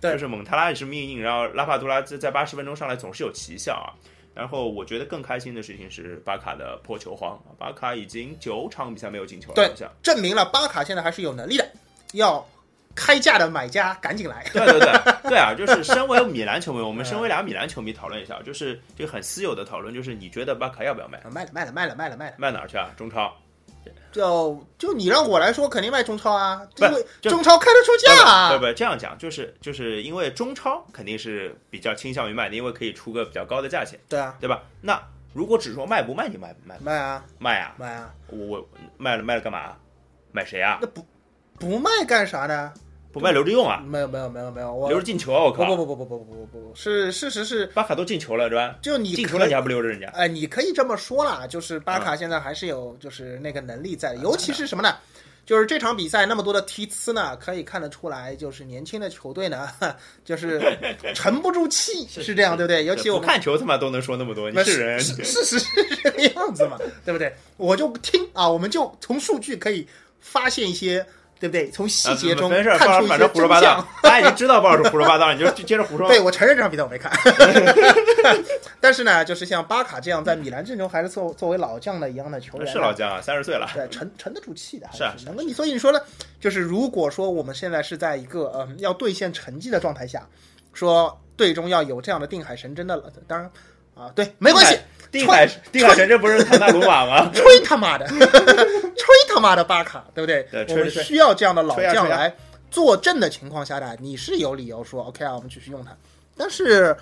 对。就是蒙塔拉也是命硬，然后拉帕杜拉在在八十分钟上来总是有奇效啊。然后我觉得更开心的事情是巴卡的破球荒，巴卡已经九场比赛没有进球了，对。证明了巴卡现在还是有能力的，要开价的买家赶紧来。对对对 对啊！就是身为米兰球迷，我们身为俩米兰球迷讨论一下，就是这个很私有的讨论，就是你觉得巴卡要不要卖？卖了卖了卖了卖了卖了，卖哪儿去啊？中超？就就你让我来说，肯定卖中超啊，不因为中超开得出价啊。不不，这样讲就是就是因为中超肯定是比较倾向于卖的，因为可以出个比较高的价钱，对啊，对吧？那如果只说卖不卖，你卖不卖？卖啊卖啊！卖啊，我我卖了卖了干嘛？买谁啊那？不不卖干啥呢？不卖留着用啊，没有没有没有没有，我留着进球啊！我靠，不不不不不不不不不，是事实是，巴卡都进球了是吧？就你进球了你还不留着人家？哎，你可以这么说啦，就是巴嗯卡现在还是有就是那个能力在的，尤其是什么呢？就是这场比赛那么多的踢呲呢，可以看得出来，就是年轻的球队呢，就是沉不住气，是这样，对不对？尤其我看球他妈都能说那么多，你那是人？事事实是这个样子嘛，对不对？我就听啊，我们就从数据可以发现一些，对不对？从细节中啊没事，看出一些鲍老师反正胡说真相八道。他已经知道鲍老师胡说八道，你就就接着胡说。对，我承认这场比赛我没看，但是呢，就是像巴卡这样在米兰阵中还是作作为老将的一样的球员，是老将啊，三十岁了。对，沉沉得住气的，还是啊能够你。所以你说呢？就是如果说我们现在是在一个嗯要兑现成绩的状态下，说队中要有这样的定海神针的了，当然啊，对，没关系，定海定海神针不是唐纳鲁马吗？吹他妈的，吹他妈的巴卡，对不对？我们需要这样的老将来坐镇的情况下呢，你是有理由说 OK 啊，我们继续用他。但是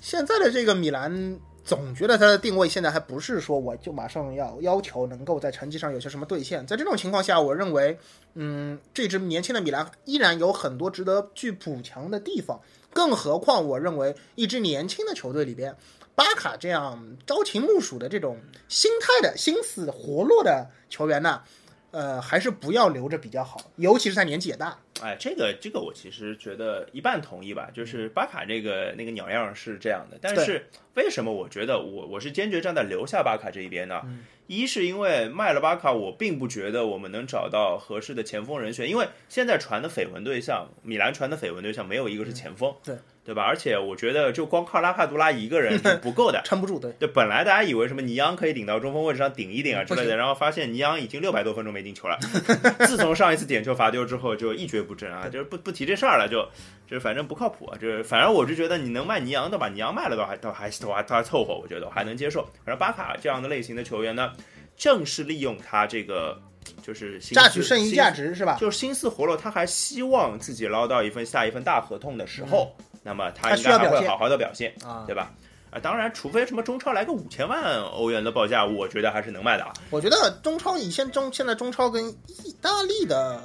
现在的这个米兰，总觉得他的定位现在还不是说我就马上要要求能够在成绩上有些什么兑现。在这种情况下，我认为，嗯，这支年轻的米兰依然有很多值得去补强的地方。更何况，我认为一支年轻的球队里边，巴卡这样朝秦暮蜀的这种心态的心思活络的球员呢，呃，还是不要留着比较好，尤其是他年纪也大。哎，这个这个我其实觉得一半同意吧，就是巴卡这个那个鸟样是这样的，但是为什么我觉得我我是坚决站在留下巴卡这一边呢？一是因为卖了巴卡，我并不觉得我们能找到合适的前锋人选，因为现在传的绯闻对象，米兰传的绯闻对象没有一个是前锋，对对吧？而且我觉得就光靠拉帕杜拉一个人是不够的，撑不住，的，对，本来大家以为什么尼昂可以顶到中锋位置上顶一顶啊之类的，然后发现尼昂已经六百多分钟没进球了。自从上一次点球罚丢之后，就一蹶不振啊，就是不不提这事儿了，就就是反正不靠谱啊。就是反正我就觉得你能卖尼昂的，把尼昂卖了倒还倒还都还凑合，我觉得我还能接受。反正巴卡这样的类型的球员呢，正是利用他这个就是榨取剩余价值是吧？就是心思活络，他还希望自己捞到一份下一份大合同的时候，那么他他应该还会好好的表现，啊对吧？啊，当然，除非什么中超来个五千万欧元的报价，我觉得还是能卖的啊。我觉得中超以现中现在中超跟意大利的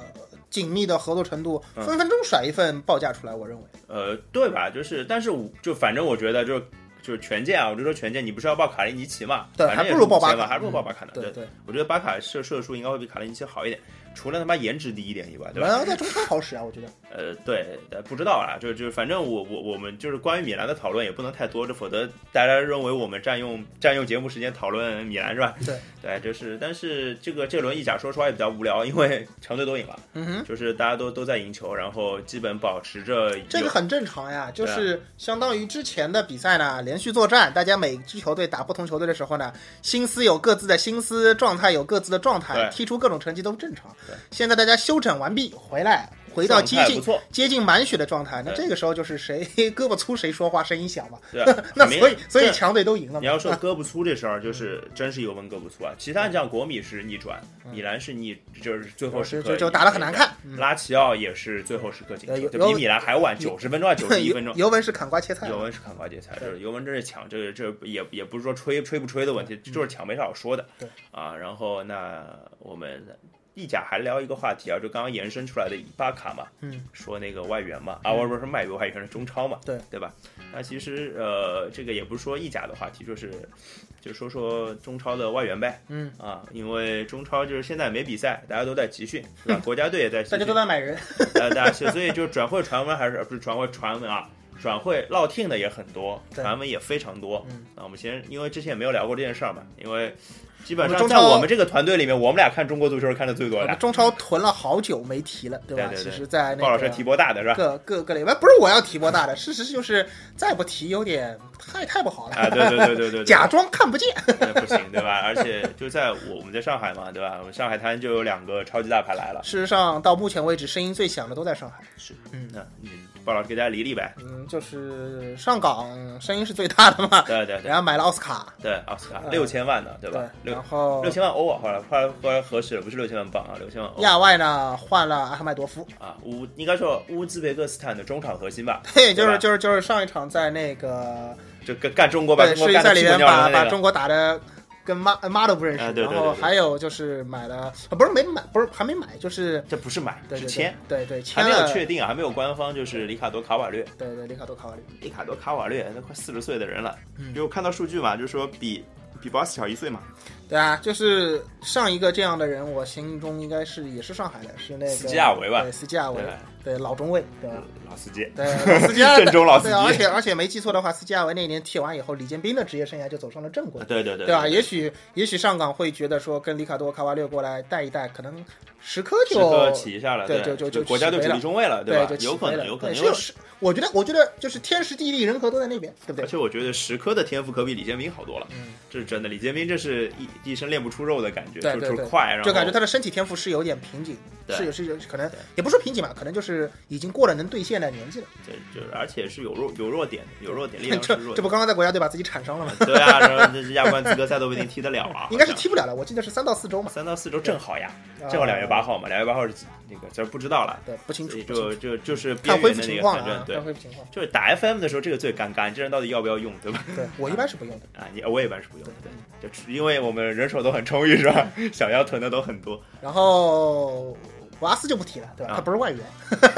紧密的合作程度，嗯分分钟甩一份报价出来。我认为，呃，对吧？就是，但是我就反正我觉得就就是权健啊，我就说权健，你不是要报卡林尼奇嘛？对还不如报巴卡5000万还不如报巴卡呢。对对，我觉得巴卡射射术应该会比卡林尼奇好一点，除了他妈颜值低一点以外，对吧？然后在中超好使啊，我觉得。呃，对，呃不知道啊，就就反正我我我们就是关于米兰的讨论也不能太多，这否则大家认为我们占用占用节目时间讨论米兰是吧？对对，就是，但是这个这轮意甲说实话也比较无聊，因为 强队都赢了，嗯哼，就是大家都都在赢球，然后基本保持着这个很正常呀，就是相当于之前的比赛呢，连续作战，大家每支球队打不同球队的时候呢，心思有各自的心思，状态有各自的状态，踢出各种成绩都正常对。现在大家休整完毕回来，回到接近接近满血的状态，那这个时候就是谁 胳膊粗谁说话声音响嘛。对啊 那所以所以强队都赢了。你要说胳膊粗这事儿，就是真是尤文胳膊粗啊。其他像国米是逆转，米兰是逆，就是最后时刻就打得很难看嗯拉齐奥也是最后时刻进球，就比米兰还晚九十分钟啊，九十一分钟。尤文是砍瓜切菜，尤文是砍瓜切菜，就是尤文真是抢，这个这也也不是说吹吹不吹的问题，就是抢没啥好说的。对啊，然后那我们意甲还聊一个话题啊，就刚刚延伸出来的巴卡嘛，嗯，说那个外援嘛，啊，我不是外援，外援是中超嘛，对对吧？那其实呃，这个也不是说意甲的话题，就是就说说中超的外援呗，嗯啊，因为中超就是现在没比赛，大家都在集训？国家队也在集训，大家都在买人。呃，大家所以就转会传闻还是呃不是转会传闻啊？转会落听的也很多，传闻也非常多。嗯那我们先，因为之前也没有聊过这件事儿嘛，因为基本上在我们这个团队里面，我们俩看中国足球是看的最多的。中超囤了好久没提了，对吧？对对对其实，在那个鲍老师提波大的是吧？各各各里边，不是我要提波大的，事实就是再不提有点太太不好了，啊，对对对对对对，假装看不见。对不行，对吧？而且就在我我们在上海嘛，对吧？我们上海滩就有两个超级大牌来了。事实上，到目前为止，声音最响的都在上海。是，嗯那嗯，鲍老师给大家理理呗。嗯，就是上港声音是最大的嘛，对对对然后买了奥斯卡，对，奥斯卡呃六千万呢，对吧？然后六千万欧啊，后来后来后来核实了，不是六千万镑啊，六千万欧。亚外呢换了阿赫麦多夫，啊，乌应该说乌兹别克斯坦的中场核心吧？对，就是就是就是上一场在那个就干干中国把对中国干的屁世预赛里面。把把中国打的跟妈妈都不认识，啊对对然后还有就是买了，啊不是没买，不是还没买，就是这不是买，是签，对对对，还没有确定啊，还没有官方，就是里卡多卡瓦略。对对，里卡多卡瓦略，里卡多卡瓦略那快四十岁的人了，嗯就看到数据嘛，就是说比比保斯小一岁嘛。对啊，就是上一个这样的人，我心中应该是也是上海的，是那个斯基亚维吧对，斯基亚维对，对老中卫，对吧？老司机，对，老斯基亚正宗 老司机对，而且而且没记错的话，斯基亚维那一年踢完以后，李建斌的职业生涯就走上了正轨，对对对对吧？也许也许上港会觉得说跟里卡多、卡瓦略过来带一带，可能时刻就时刻起一下了，对对就就就国家队主力中卫了，对，吧就？有可能，有可能，是，我觉得我觉得就是天时地利人和都在那边，对不对？而且我觉得石科的天赋可比李建斌好多了，嗯，这是真的。李建斌这是一一身练不出肉的感觉，就对对对就是快，然后就感觉他的身体天赋是有点瓶颈，对是有是有可能也不是说瓶颈吧，可能就是已经过了能兑现的年纪了。对，就是而且是有弱有弱点，有弱点，力量 是这弱点。这不刚刚在国家队把自己铲伤了吗？对啊，然后这是亚冠资格赛都不一定踢得了啊，应该是踢不了了，我记得是三到四周嘛。三到四周正好呀，啊正好两月八号嘛，两月八号是几那个这不知道了，对，不清楚就就就是看恢复情况个反正，对啊看，恢复情况。就是打 FM 的时候这个最尴尬，你这人到底要不要用，对吧？对我一般是不用的。啊，你我也一般是不用的，对，就因为我们人手都很充裕，是吧？想要囤的都很多，然后瓦斯就不提了，对吧？啊他不是外援。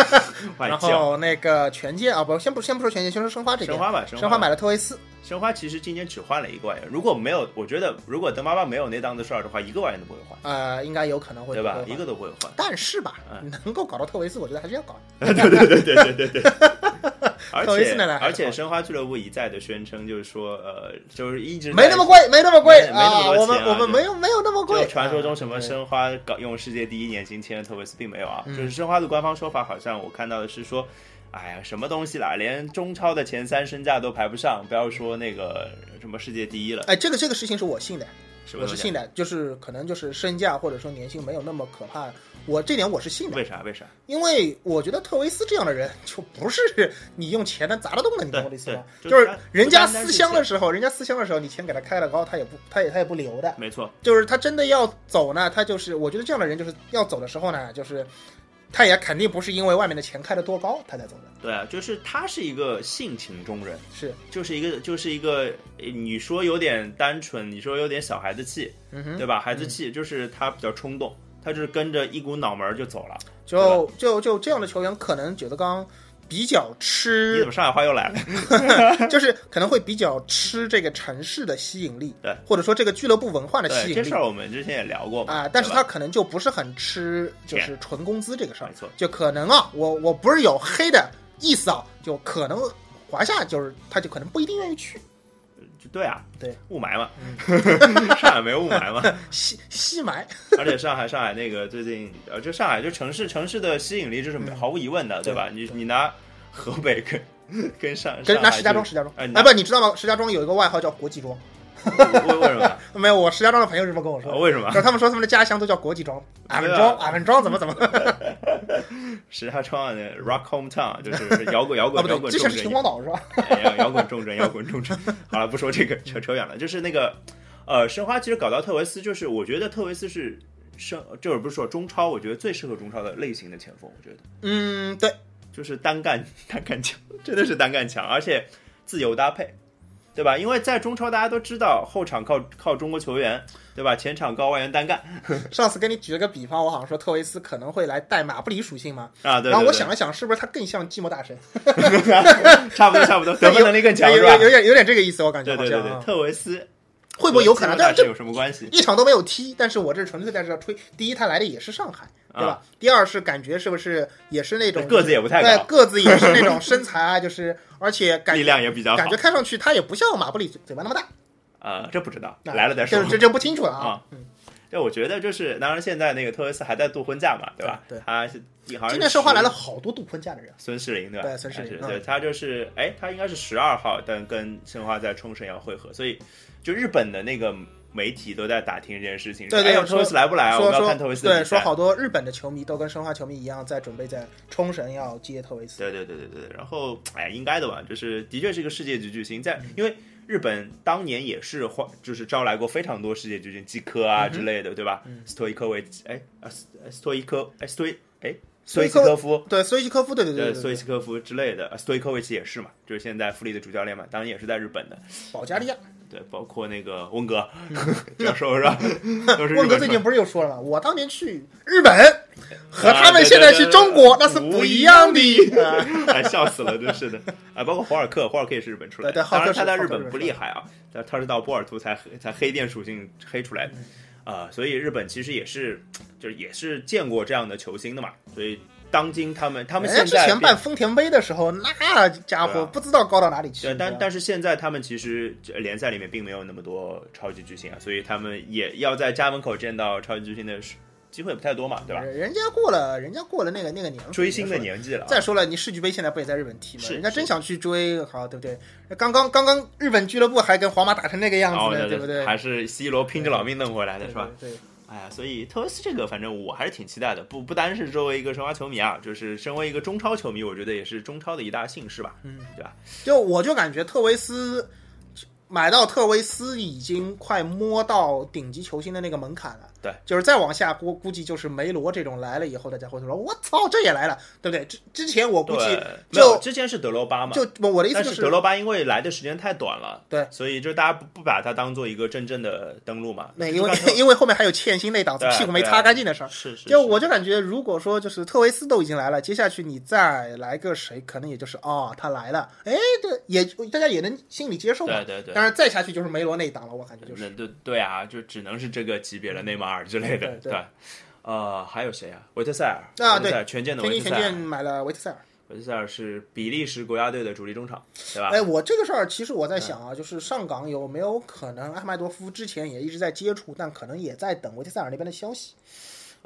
然。后那个权健啊，不，先不先不说权健，先说申花这边。申花吧，申申花买了特维斯，申花其实今年只换了一个外援，如果没有，我觉得如果德巴巴没有那档子事儿的话，一个外援都不会换，呃，应该有可能会对吧一个都不会换。但是吧，嗯能够搞到特维斯，我觉得还是要搞。对对对对对对对。而且而且申花俱乐部一再的宣称，就是说，呃，就是一直没那么贵，没那么贵没没那么啊！我们我们没有没有那么贵。传说中什么啊申花搞用世界第一年薪签了特维斯，并没有啊。嗯就是申花的官方说法，好像我看到的是说，哎呀，什么东西啦，连中超的前三身价都排不上，不要说那个什么世界第一了。哎，这个这个事情是我信的，我是信的，就是可能就是身价或者说年薪没有那么可怕，我这点我是信的，为啥？为啥？因为我觉得特维斯这样的人就不是你用钱能砸得动的，你懂我的意思吗？就是人家思乡的时候，人家思乡的时候，你钱给他开了高，他也不他也他也不留的，没错，就是他真的要走呢，他就是我觉得这样的人就是要走的时候呢，就是他也肯定不是因为外面的钱开的多高他才走的，对啊，就是他是一个性情中人，是，就是一个就是一个，呃你说有点单纯，你说有点小孩子气，对吧？孩子气就是他比较冲动，他就是跟着一股脑门儿就走了。就就就这样的球员，可能九德刚比较吃你吃怎么，上海话又来了？就是可能会比较吃这个城市的吸引力，对，或者说这个俱乐部文化的吸引力这事儿我们之前也聊过嘛。啊，但是他可能就不是很吃，就是纯工资这个事儿没，错，就可能啊，我我不是有黑的意思啊，就可能华夏就是他就可能不一定愿意去，就对啊，对，雾霾嘛，嗯。上海没雾霾嘛，吸吸霾，而且上海上海那个最近呃，就上海就城市城市的吸引力这是嗯。毫无疑问的，对。吧？你你拿河北跟跟上跟拿石家庄，石家庄，哎不，你知道吗？石家庄有一个外号叫国际庄，为为什么？没有，我石家庄的朋友这么跟我说。为什么？就他们说他们的家乡都叫国际庄，俺们庄，俺们庄怎么怎么，石家庄的 Rock Hometown 就是摇滚摇啊滚摇滚 重镇秦皇岛是吧？哎摇摇滚重镇，摇滚重镇。好了，不说这个，扯扯远了。就是那个，呃，申花其实搞到特维斯，就是我觉得特维斯是申，就是不是说中超，我觉得最适合中超的类型的前锋，我觉得嗯，对，就是单干单干强，真的是单干强，而且自由搭配。对吧？因为在中超，大家都知道后场靠靠中国球员，对吧？前场高外援单干 上次跟你举了个比方，我好像说特维斯可能会来带马布里属性嘛，啊。对对然后我想了想，是不是他更像寂寞大神？差不多差不多，得分能力更强有有？有点有点这个意思，我感觉对对对对，特维斯会不会有可能？有什么关系？一场都没有踢，但是我这纯粹在这吹。第一，他来的也是上海，对吧？第二是感觉是不是也是那种啊个子也不太对高，个子也是那种身材啊，就是而且感力量也比较好感觉看上去他也不像马布里嘴嘴巴那么大，啊，这不知道，啊来了再说这。这这不清楚了啊 嗯，对，我觉得就是，当然现在那个特维斯还在度婚假嘛，对吧？对对他是好像今天申花来了好多度婚假的人，孙世林，对吧？对孙世林对他就是，哎，他应该是十二号，但跟申花在冲绳要会合，所以就日本的那个媒体都在打听这件事情，对对特维斯来不来啊？我们要看特维斯的对。说好多日本的球迷都跟申花球迷一样，在准备在冲绳要接特维斯。对对对对对，然后哎，应该的吧，就是的确是一个世界级巨星，在嗯因为日本当年也是换，就是招来过非常多世界巨星，基科啊嗯之类的，对吧？斯托伊科维奇，哎啊斯斯托伊科，哎斯托伊，哎斯托伊斯科夫，对，斯托伊科夫，对对对对，对对，斯托伊科夫之类的，啊斯托伊科维奇也是嘛，就是现在富力的主教练嘛，当年也是在日本的。保加利亚，对，包括那个温格 教授是吧？温哥最近不是又说了吗？我当年去日本和啊他们现在去中国那是不一样的。啊哎，笑死了，真是的。啊，包括霍尔克，霍尔克也是日本出来的，当然他在日本不厉害啊，但他是到波尔图才才黑店属性黑出来的，啊、所以日本其实也是就是也是见过这样的球星的嘛，所以当今他们他们现在之前办丰田杯的时候，那家伙不知道高到哪里去。对，但但是是现在他们其实这联赛里面并没有那么多超级巨星啊，所以他们也要在家门口见到超级巨星的机会不太多嘛，对吧？人家过了，人家过了那个那个年追星的年。纪了啊，再说了，你世俱杯现在不也在日本踢吗？是人家真想去追，好对不对？刚刚刚刚日本俱乐部还跟皇马打成那个样子呢，对不对？还是 C 罗拼着老命弄回来的是吧？？对，对哎呀，所以特维斯这个，反正我还是挺期待的。不不单是作为一个申花球迷啊，就是身为一个中超球迷，我觉得也是中超的一大幸事吧，嗯，对吧？就我就感觉特维斯买到特维斯已经快摸到顶级球星的那个门槛了。对，就是再往下估估计就是梅罗这种来了以后，大家会说我操这也来了，对不对？之之前我估计就之前是德罗巴嘛，就我的意思就是德罗巴因为来的时间太短了，对所以就大家不不把它当做一个真正的登陆嘛。那因为 因为后面还有欠薪那档子屁股没擦干净的事儿。是是，就我就感觉，如果说就是特维斯都已经来了，接下去你再来个谁，可能也就是哦，他来了，哎，对，也大家也能心里接受嘛。对对对当然再下去就是梅罗那一档了，我感觉就是那对对啊，就只能是这个级别了，内马尔之类的，对。呃，还有谁啊？维特塞尔啊对权健的天津权维特塞尔，健买了维特塞尔。维特塞尔是比利时国家队的主力中场，对吧？哎，我这个事儿其实我在想啊，就是上港有没有可能阿赫麦多夫之前也一直在接触，但可能也在等维特塞尔那边的消息。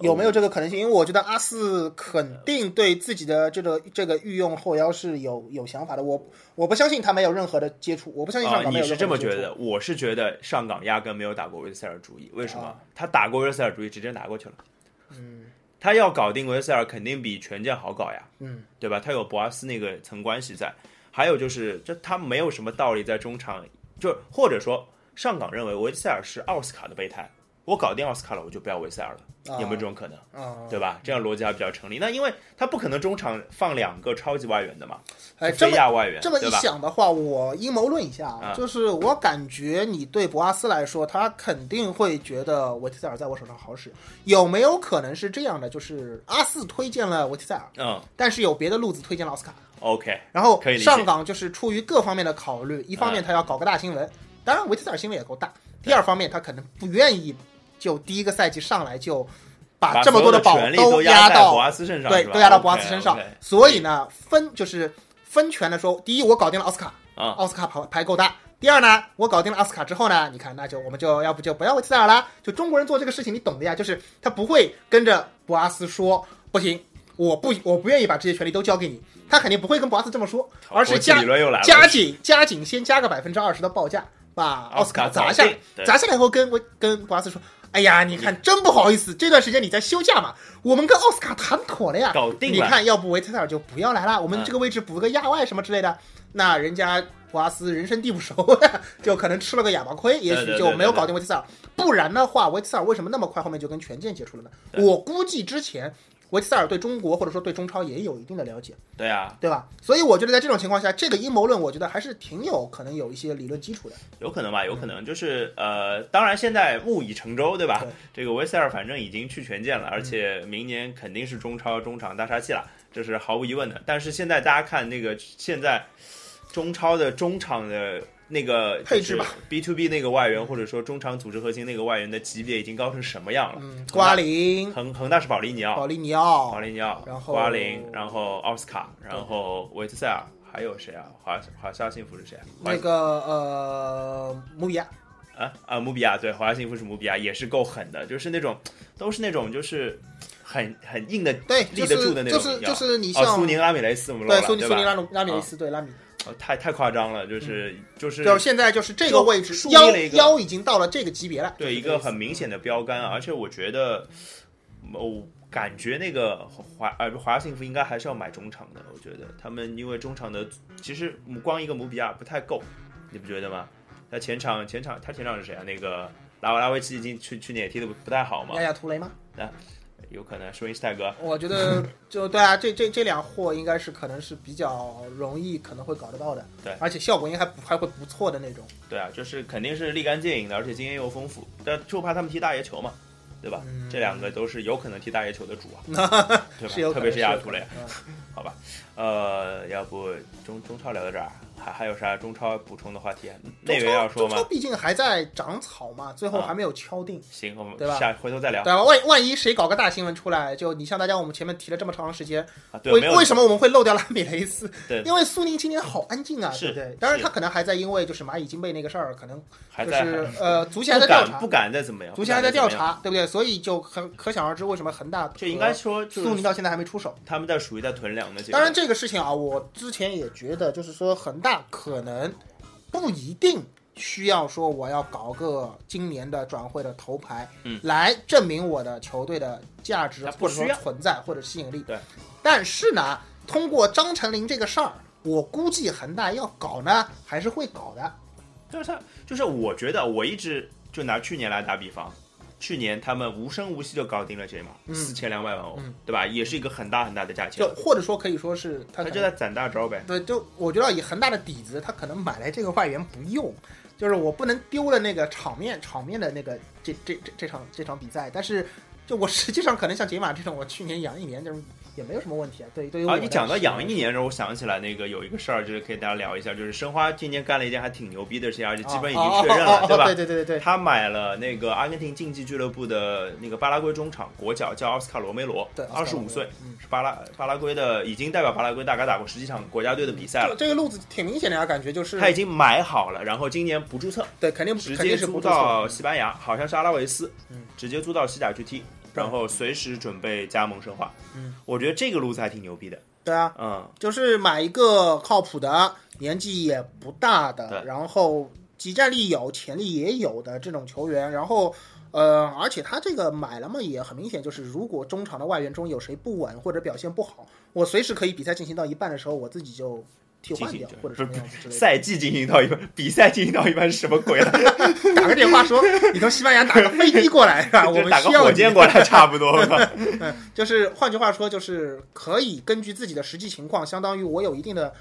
有没有这个可能性？因为我觉得阿四肯定对自己的这个这个御用后腰是有有想法的。我我不相信他没有任何的接触，我不相信上啊，港没有你是这么觉得？我是觉得上港压根没有打过维特塞尔主意，为什么？啊他打过维特塞尔主意，直接拿过去了。嗯，他要搞定维特塞尔，肯定比权健好搞呀，嗯，对吧？他有博阿斯那个层关系在，还有就是，这他没有什么道理在中场，就或者说上港认为维特塞尔是奥斯卡的备胎，我搞定奥斯卡了，我就不要维特塞尔了，啊有没有这种可能？啊，对吧？这样逻辑还比较成立。那因为他不可能中场放两个超级外援的嘛，哎，这么非亚外援，这么一？想的话，我阴谋论一下啊，啊就是我感觉你对博阿斯来说，他肯定会觉得维特塞尔在我手上好使。有没有可能是这样的？就是阿四推荐了维特塞尔，嗯但是有别的路子推荐了奥斯卡，，OK，然后上港就是出于各方面的考虑，一方面嗯他要搞个大新闻，当然维特塞尔新闻也够大；第二方面他可能不愿意就第一个赛季上来就把把这么多的宝都压到博阿斯身上，对，都压到博阿斯身上。所以呢，分就是分权的说，第一，我搞定了奥斯卡，啊奥斯卡牌牌够大。第二呢，我搞定了奥斯卡之后呢，你看，那就我们就要不就不要维特塞尔啦。就中国人做这个事情，你懂的呀，就是他不会跟着博阿斯说不行，我不我不愿意把这些权利都交给你，他肯定不会跟博阿斯这么说，而是加加紧加紧先加个百分之二十的报价，把奥斯卡砸下来砸下来以后跟我跟博阿斯说。哎呀，你看，真不好意思，这段时间你在休假嘛，我们跟奥斯卡谈妥了呀，搞定了你看，要不维特塞尔就不要来了，我们嗯这个位置补个亚外什么之类的。那人家普阿斯人生地不熟，就可能吃了个哑巴亏，也许就没有搞定维特塞尔。不然的话，维特塞尔为什么那么快后面就跟权健接触了呢？我估计之前维特塞尔对中国或者说对中超也有一定的了解，对啊，对吧？所以我觉得在这种情况下，这个阴谋论我觉得还是挺有可能有一些理论基础的。有可能吧，有可能就是呃，当然现在木已成舟，对吧？对这个维塞尔反正已经去权健了，而且明年肯定是中超中场大杀器了，这是毫无疑问的。但是现在大家看那个现在中超的中场的那个配置吧，B to B 那个外援或者说中场组织核心那个外援的级别已经高成什么样了？嗯，瓜林、恒恒大是保利尼奥，保利尼奥。保、利尼奥，然后瓜林，然后奥斯卡，然后维特塞尔，还有谁啊？华华夏幸福是谁？啊？那个呃姆比亚，啊？啊，姆比亚对，华夏幸福是姆比亚，也是够狠的，就是那种都是那种就是很很硬的，对，立得住的那种。就是就是你哦，像苏宁、拉米雷斯我们漏对了，对吧？苏苏宁拉鲁拉米雷斯对拉米，哦太太夸张了，就是就是就现在就是这个位置腰树立了一个腰已经到了这个级别了，对一个很明显的标杆，而且我觉得，我感觉那个华呃华夏幸福应该还是要买中场的，我觉得他们因为中场的其实光一个姆比亚不太够，你不觉得吗？他前场前场他前场是谁啊？那个拉拉维奇已经去去年也踢的不不太好嘛亚，亚图雷吗？有可能舒因斯泰格。我觉得 就对啊，这这这两货应该是可能是比较容易可能会搞得到的，对而且效果应该还不还会不错的那种。对啊，就是肯定是立竿见影的，而且经验又丰富，但就怕他们踢大爷球嘛，对吧？嗯这两个都是有可能踢大爷球的主啊，对吧？特别是亚图雷，嗯好吧？呃，要不中中超聊到这儿，还还有啥中超补充的话题？内援要说吗中超？毕竟还在长草嘛，最后啊还没有敲定，行，我们对吧下回头再聊。对吧？万万一谁搞个大新闻出来，就你像大家我们前面提了这么长时间，啊对，为为什么我们会漏掉拉米雷斯？对因为苏宁今年好安静啊，是对不对？当然他可能还在因为就是蚂蚁金贝那个事儿，可能还是呃足协还在调查不，敢再怎么样，足协还在调查，对不对？所以就很可想而知为什么恒大就应该说苏宁到现在还没出手。他们在属于在囤粮的阶段。当然，这个事情啊，我之前也觉得，就是说恒大可能不一定需要说我要搞个今年的转会的头牌，嗯来证明我的球队的价值或者说他不需要存在或者吸引力。对，但是呢，通过张成林这个事儿，我估计恒大要搞呢，还是会搞的。就是他，就是我觉得我一直就拿去年来打比方，去年他们无声无息就搞定了杰马，嗯四千两百万欧，嗯对吧？也是一个很大很大的价钱就，或者说可以说是他他就在攒大招呗。对，就我觉得以恒大的底子，他可能买来这个外援不用，就是我不能丢了那个场面场面的那个这这这这场这场比赛，但是就我实际上可能像杰马这种，我去年养一年，就是也没有什么问题啊。对，对于我啊，的你讲到养一年的时候，我想起来那个有一个事儿，就是可以大家聊一下，就是申花今年干了一件还挺牛逼的事情，而且基本已经确认了，哦哦哦哦对吧？对对对对对，他买了那个阿根廷竞技俱乐部的那个巴拉圭中场国脚，叫奥斯卡罗梅罗对，二十五岁，嗯是巴拉巴拉圭的，已经代表巴拉圭大概打过十几场国家队的比赛了。这这个路子挺明显的呀，感觉就是他已经买好了，然后今年不注册，对，肯定直接租是不注册到西班牙，好像是阿拉维斯，嗯直接租到西甲去踢，然后随时准备加盟申花。嗯，我觉得这个路子还挺牛逼的。对啊，嗯，就是买一个靠谱的，年纪也不大的，然后集战力有、潜力也有的这种球员，然后。呃，而且他这个买了嘛，也很明显，就是如果中场的外援中有谁不稳或者表现不好，我随时可以比赛进行到一半的时候，我自己就替换掉，或者什么样子之类的。赛季进行到一半，比赛进行到一半是什么鬼啊？打个电话说，你从西班牙打个飞机过来是吧？我们打个需要你火箭过来差不多 吧。就是换句话说，就是可以根据自己的实际情况，相当于我有一定的、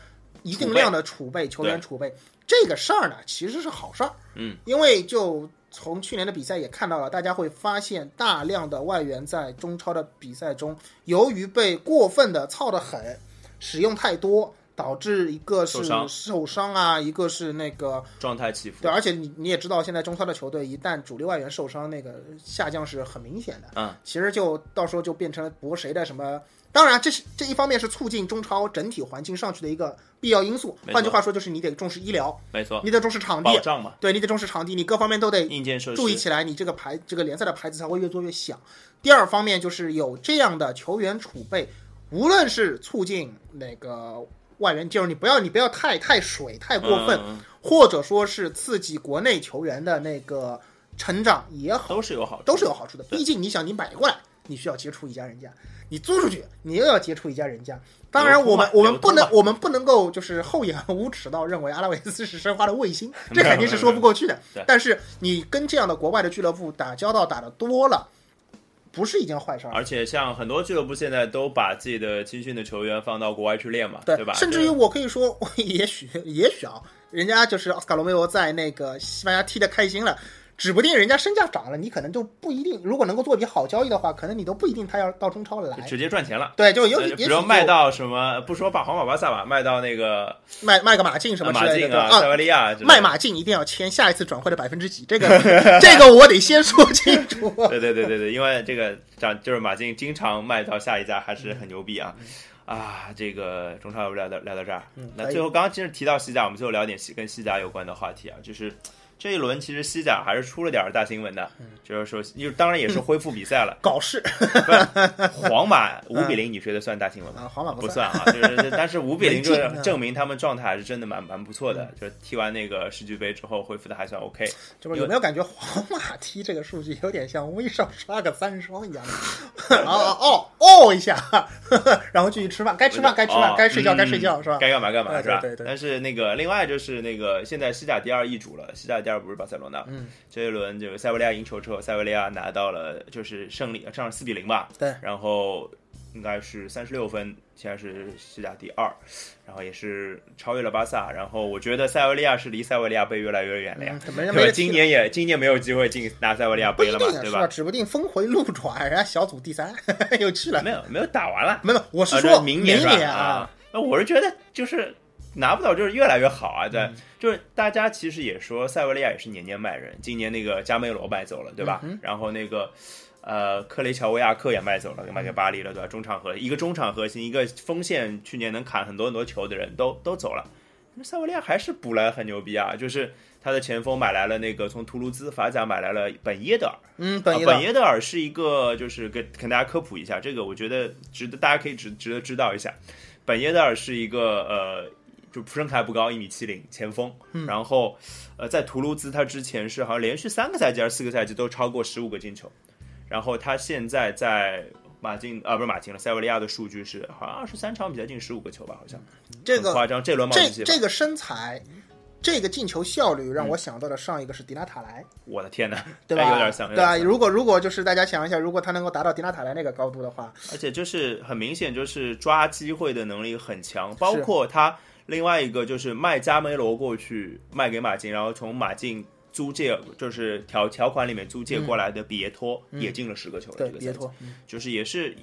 一定量的储备，球员储备。这个事儿呢，其实是好事儿。嗯，因为就从去年的比赛也看到了，大家会发现大量的外援在中超的比赛中，由于被过分的操得很，使用太多。导致一个是受伤啊，一个是那个状态起伏对，，而且你你也知道，现在中超的球队一旦主力外援受伤，那个下降是很明显的。嗯，其实就到时候就变成了博谁的什么。当然，这是这一方面是促进中超整体环境上去的一个必要因素。换句话说，就是你得重视医疗，没错，你得重视场地，保障嘛，对你得重视场地，你各方面都得硬件设施注意起来，你这个牌这个联赛的牌子才会越做越响。第二方面就是有这样的球员储备，无论是促进那个外援，就是你不要你不要太太水太过分，嗯或者说是刺激国内球员的那个成长也好，都是有好处，都是有好处的。毕竟你想，你买过来，你需要接触一家人家；你租出去，你又要接触一家人家。当然，我们我们不能我们不能够就是厚颜无耻到认为阿拉维斯是申花的卫星，这肯定是说不过去的。但是你跟这样的国外的俱乐部打交道打得多了，不是一件坏事儿。而且像很多俱乐部现在都把自己的青训的球员放到国外去练嘛，对吧？甚至于我可以说，也许也许啊，人家就是奥斯卡罗梅罗在那个西班牙踢的开心了。指不定人家身价涨了，你可能就不一定。如果能够做笔好交易的话，可能你都不一定他要到中超来。直接赚钱了。对，就有呃也许就比如卖到什么，不说把皇马、巴萨吧，卖到那个卖卖个马竞什么之类的，马竞啊、塞维利亚卖马竞一定要签下一次转会的百分之几，这个 这个我得先说清楚。对对对对对，因为这个涨就是马竞经常卖到下一家，还是很牛逼啊。啊，这个中超要不聊到聊到这儿。那最后刚刚其实提到西甲，我们最后聊点西跟西甲有关的话题啊，就是这一轮其实西甲还是出了点儿大新闻的，就是说，因为当然也是恢复比赛了，搞事皇马 五比零，你觉得算大新闻吗？啊，皇马不算。啊，就是但是五比零就证明他们状态还是真的蛮蛮不错的，就是踢完那个世俱杯之后恢复的还算 OK。就是有没有感觉皇马踢这个数据有点像威少刷个三双一样的？啊啊哦哦一下，然后继续吃饭，该吃饭该吃饭哦，该睡觉嗯该睡觉是吧？该干嘛干嘛是吧？对对对但是那个另外就是那个现在西甲第二易主了，西甲第二不是巴塞罗那。嗯，这一轮就是塞维利亚赢球之后，塞维利亚拿到了就是胜利，上四比零吧。对然后应该是三十六分，现在是西甲第二，然后也是超越了巴萨。然后我觉得塞维利亚是离塞维利亚杯越来越远了呀。嗯，没人对吧？没人踢今年也今年没有机会进拿塞维利亚杯了嘛？对吧？指不定峰回路转，人家小组第三 又去了。没有没有打完了，没有，我是说明年是吧？啊，，那我是觉得就是拿不到，就是越来越好啊。对，嗯就是大家其实也说塞维利亚也是年年卖人，今年那个加梅罗卖走了，对吧？嗯然后那个。呃，克雷乔维亚克也卖走了，卖给巴黎了，对吧？中场核一个中场核心，一个锋线，去年能砍很多很多球的人都都走了。那塞维利亚还是补来很牛逼啊，就是他的前锋买来了那个从图卢兹法甲买来了本耶德尔，嗯，啊本耶德尔是一个，就是给跟大家科普一下，这个我觉得值得大家可以值值得知道一下。本耶德尔是一个呃，就身材不高，一米七零，前锋。嗯然后呃，在图卢兹他之前是好像连续三个赛季还是四个赛季都超过十五个进球。然后他现在在马竞啊，不是马竞了，塞维利亚的数据是好像二十三场比赛进十五个球吧，好像这个夸张。这轮帽这子这个身材，这个进球效率让我想到了上一个是迪纳塔莱，我的天哪，对吧？哎有点像，有对吧？点像如果如果就是大家想一下，如果他能够达到迪纳塔莱那个高度的话，而且就是很明显，就是抓机会的能力很强，包括他另外一个就是卖加梅罗过去卖给马竞，然后从马竞租借就是条条款里面租借过来的比耶托、也进了十个球了，对这个赛季就是也是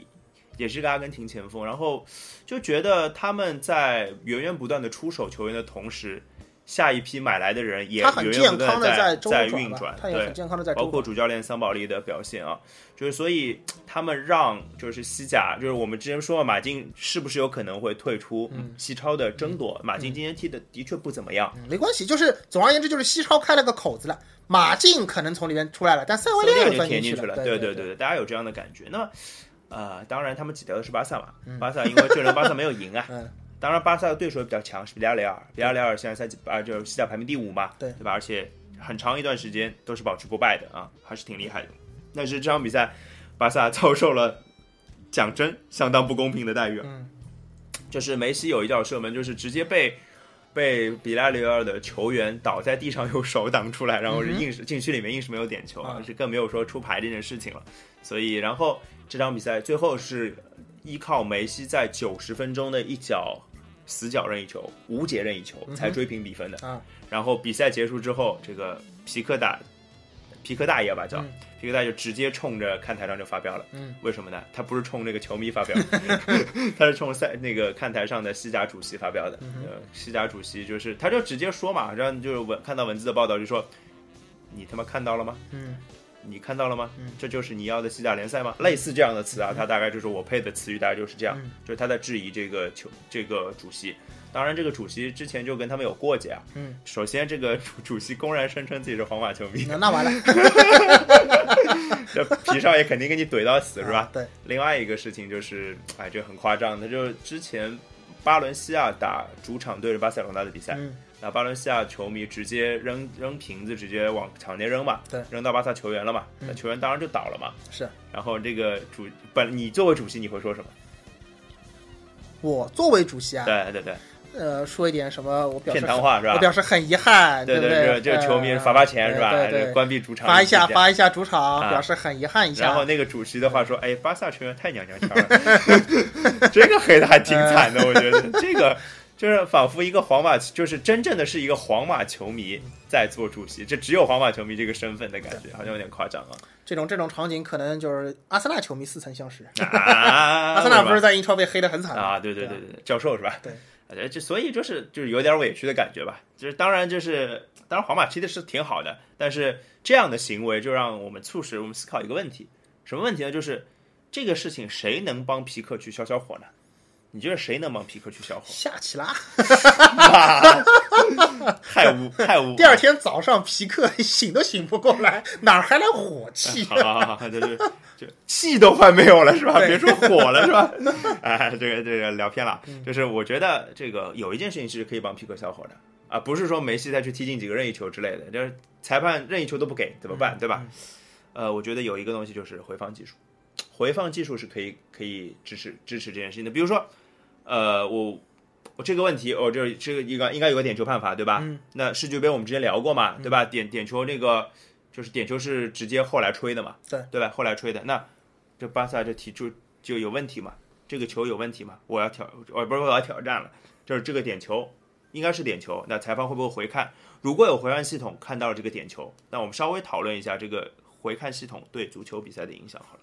也是个阿根廷前锋，然后就觉得他们在源源不断的出手球员的同时。下一批买来的人也很源源健不断地康的在周在运转，对他也很健康的在包。括主教练桑保利的表现啊，就是所以他们让就是西甲，就是我们之前说了，马竞是不是有可能会退出西超的争夺？马竞今天踢的的确不怎么样，嗯没关系，就是总而言之，就是西超开了个口子了，马竞可能从里面出来了，但塞维利亚又就钻去填进去了。对对对对，大家有这样的感觉。那么呃，当然他们挤掉的是巴萨嘛，巴萨因为这轮巴萨没有赢啊。嗯当然，巴萨的对手也比较强，是比利亚雷尔。比利亚雷尔现在赛季啊，就是西甲排名第五嘛，对对吧？而且很长一段时间都是保持不败的啊，还是挺厉害的。但是这场比赛，巴萨遭受了讲真相当不公平的待遇啊，嗯就是梅西有一脚射门，就是直接被被比拉雷尔的球员倒在地上，用手挡出来，然后是硬是禁区里面硬是没有点球啊，啊是更没有说出牌这件事情了。所以，然后这场比赛最后是依靠梅西在九十分钟的一脚死角任意球、无解任意球才追平比分的。啊，然后比赛结束之后，这个皮克大皮克大爷吧叫、嗯皮克大爷就直接冲着看台上就发飙了。嗯，为什么呢？他不是冲那个球迷发飙，他是冲赛那个看台上的西甲主席发飙的。嗯呃，西甲主席就是他就直接说嘛，让就是文看到文字的报道就说，你他妈看到了吗？嗯你看到了吗？嗯这就是你要的西甲联赛吗？类似这样的词啊，他大概就是我配的词语，大概就是这样，嗯就是他在质疑这个球这个主席。当然，这个主席之前就跟他们有过节啊。嗯，首先，这个主主席公然声称自己是皇马球迷，那那完了，这皮少爷肯定给你怼到死是吧？对，另外一个事情就是，哎，这很夸张的，就之前巴伦西亚打主场对着巴塞罗那的比赛，嗯那巴伦西亚球迷直接扔扔瓶子，直接往场内扔嘛，对扔到巴萨球员了嘛，嗯那球员当然就倒了嘛。是然后这个主本你作为主席你会说什么？我作为主席啊，对对对，呃，说一点什么，我表示骗堂话是吧我表示很遗憾，对对对？这这个球迷呃罚罚钱是吧？对对对关闭主场罚一下罚一下主场，啊表示很遗憾一下。然后那个主席的话说：“哎，巴萨球员太娘娘腔了，这个黑的还挺惨的，我觉得这个就是仿佛一个皇马，就是真正的是一个皇马球迷在做主席，这只有皇马球迷这个身份的感觉，好像有点夸张啊。这种这种场景，可能就是阿森纳球迷似曾相识。啊，阿森纳不是在英超被黑的很惨吗啊？对对对对，教授是吧？对呃，这所以就是就是有点委屈的感觉吧。就是当然就是当然皇马踢的是挺好的，但是这样的行为就让我们促使我们思考一个问题，什么问题呢？就是这个事情谁能帮皮克去消消火呢？你觉得谁能帮皮克去消火？下起啦！太污太污！第二天早上，皮克醒都醒不过来，哪儿还来火气？好好好好，就是就 气都快没有了是吧？别说火了是吧？哎，这个这个聊偏了，嗯就是我觉得这个有一件事情是可以帮皮克消火的啊，不是说梅西再去踢进几个任意球之类的，就是裁判任意球都不给怎么嗯办，对吧？呃，我觉得有一个东西就是回放技术，回放技术是可以可以支持支持这件事情的，比如说，呃，我我这个问题，我、这这个应该应该有个点球判罚，对吧？嗯。那世俱杯我们之前聊过嘛，对吧？点点球那个就是点球是直接后来吹的嘛，对对吧？后来吹的，那这巴萨这提出就有问题嘛，这个球有问题嘛，我要挑，哦不是我要挑战了，就是这个点球应该是点球，那裁判会不会回看？如果有回看系统看到了这个点球，那我们稍微讨论一下这个回看系统对足球比赛的影响好了。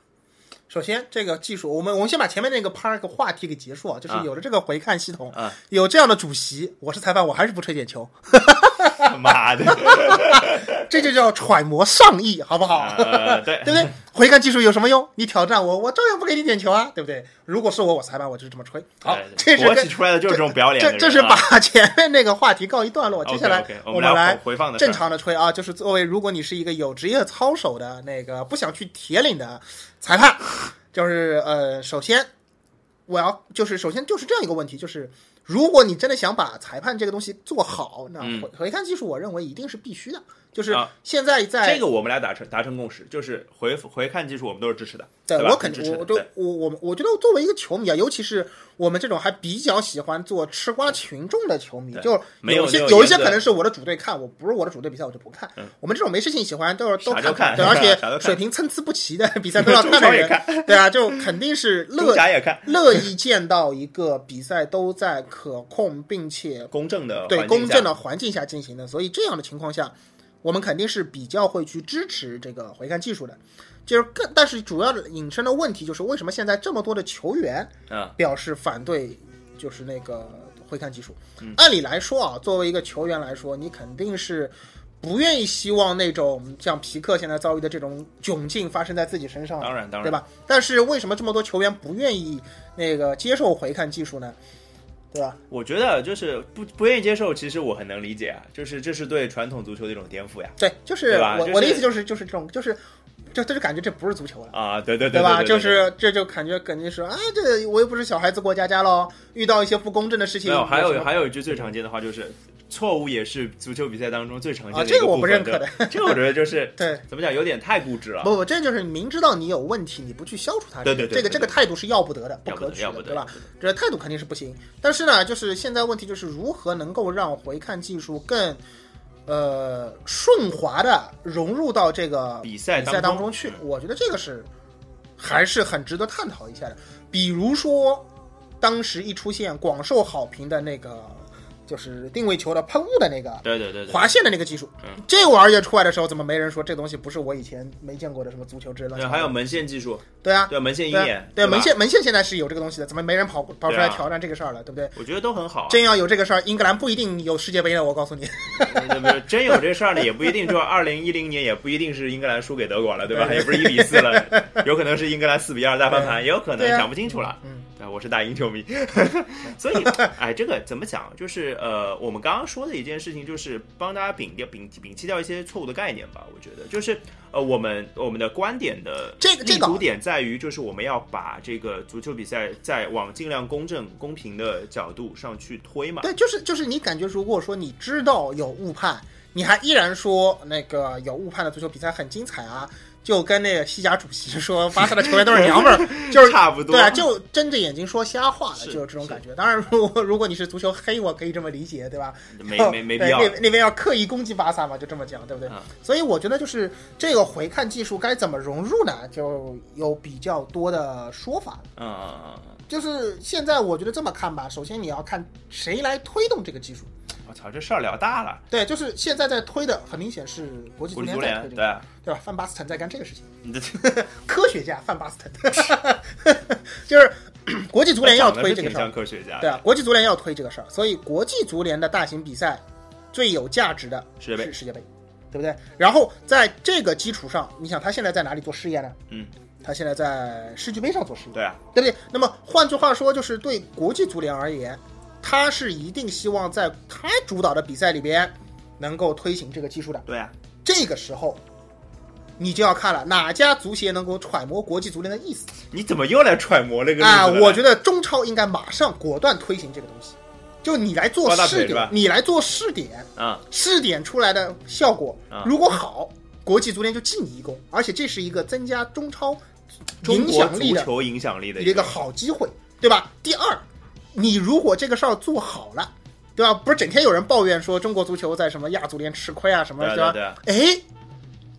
首先，这个技术，我们我们先把前面那个 part 个话题给结束啊，就是啊。有了这个回看系统，啊。有这样的主席，我是裁判，我还是不吹点球，妈的，这就叫揣摩上意，好不好？呃，对 对不对？回看技术有什么用？你挑战我，我照样不给你点球啊，对不对？如果是我，我裁判，我就是这么吹。好，这是跟出来的就是这种表脸这这是啊把前面那个话题告一段落，接下来我们来回回放的正常的吹啊，就是作为如果你是一个有职业操守的那个不想去铁岭的裁判，就是呃，首先我要就是首先就是这样一个问题，就是如果你真的想把裁判这个东西做好，那嗯回回看技术，我认为一定是必须的。就是啊现在在这个我们俩达成达成共识，就是回回看技术我们都是支持的，对吧？我肯定，我就支持的对。我我我觉得作为一个球迷啊，尤其是我们这种还比较喜欢做吃瓜群众的球迷，就没有有些有一些可能是我的主队看，我不是我的主队比赛我就不看。我们这种没事情喜欢都是都看看对，而且水平参差不齐的 比赛都要 看的中超也人，对啊，就肯定是乐乐意见到一个比赛都在可控并且公正的对公正的环境下进行的，所以这样的情况下，我们肯定是比较会去支持这个回看技术的。就是更，但是主要的引申的问题就是，为什么现在这么多的球员啊表示反对，就是那个回看技术？嗯按理来说啊，作为一个球员来说，你肯定是不愿意希望那种像皮克现在遭遇的这种窘境发生在自己身上，当然当然对吧？但是为什么这么多球员不愿意那个接受回看技术呢？对吧？我觉得就是不不愿意接受，其实我很能理解啊，就是这是对传统足球的一种颠覆呀。对，就是我、我的意思就是就是这种就是。就他就感觉这不是足球了，啊，对对对吧？对就是这就感觉肯定是啊，这我又不是小孩子过家家喽，遇到一些不公正的事情，没有，还有还有一句最常见的话就是，错误也是足球比赛当中最常见啊，的这个我不认可的。这个我觉得就是对，怎么讲，有点太固执了。不不，这就是明知道你有问题，你不去消除它，对对对对对这个这个态度是要不得的，不可取的，对吧？这态度肯定是不行。但是呢，就是现在问题就是如何能够让回看技术更。呃，顺滑的融入到这个比赛比赛当中当中去，我觉得这个是还是很值得探讨一下的。比如说，当时一出现广受好评的那个，就是定位球的喷雾的那个，对对对对，划线的那个技术嗯，这玩意儿出来的时候，怎么没人说这东西不是我以前没见过的什么足球之类的？对，还有门线技术，对啊，对门线鹰眼，对门线门线现在是有这个东西的，怎么没人跑跑出来挑战这个事儿了？对不对？我觉得都很好啊。真要有这个事儿，英格兰不一定有世界杯了，我告诉你。真有这事儿呢，也不一定。就二零一零年，也不一定是英格兰输给德国了，对吧？也不是一比四了，有可能是英格兰四比二大翻盘，也有可能对啊讲不清楚了。嗯，啊，我是大英球迷，所以，哎，这个怎么讲？就是呃，我们刚刚说的一件事情，就是帮大家摒掉、摒摒弃掉一些错误的概念吧。我觉得，就是呃，我们我们的观点的立这个这个足点在于，就是我们要把这个足球比赛再往尽量公正、公平的角度上去推嘛。对，就是就是你感觉，如果说你知道有误判，你还依然说那个有误判的足球比赛很精彩啊，就跟那个西甲主席说巴萨的球员都是娘们儿，就是差不多对啊，就睁着眼睛说瞎话了，就是这种感觉。当然，如果 如果你是足球黑，我可以这么理解，对吧？没哦没没必要。那那边要刻意攻击巴萨嘛，就这么讲，对不对？啊所以我觉得就是这个回看技术该怎么融入呢，就有比较多的说法。嗯嗯嗯嗯。就是现在我觉得这么看吧，首先你要看谁来推动这个技术。我操，这事儿聊大了。对，就是现在在推的，很明显是国际足联联在推这个，对啊，对吧？范巴斯滕在干这个事情，你的 科学家范巴斯滕，就是 国际足联要推这个事儿科学家，对啊，国际足联要推这个事儿，所以国际足联的大型比赛最有价值的是世界杯，对不对？然后在这个基础上，你想他现在在哪里做试验呢？嗯，他现在在世俱杯上做试验，对啊，对不对？那么换句话说，就是对国际足联而言，他是一定希望在他主导的比赛里边能够推行这个技术的。对啊，这个时候，你就要看了哪家足协能够揣摩国际足联的意思。你怎么又来揣摩这个啊！我觉得得中超应该马上果断推行这个东西，就你来做试点，你来做试点，啊，试点出来的效果啊。如果好，国际足联就记你一功，而且这是一个增加中超影中国响力球影响力的一个好机会，对吧？第二，你如果这个事儿做好了，对吧？不是整天有人抱怨说中国足球在什么亚足联吃亏啊什么，对啊对吧？哎，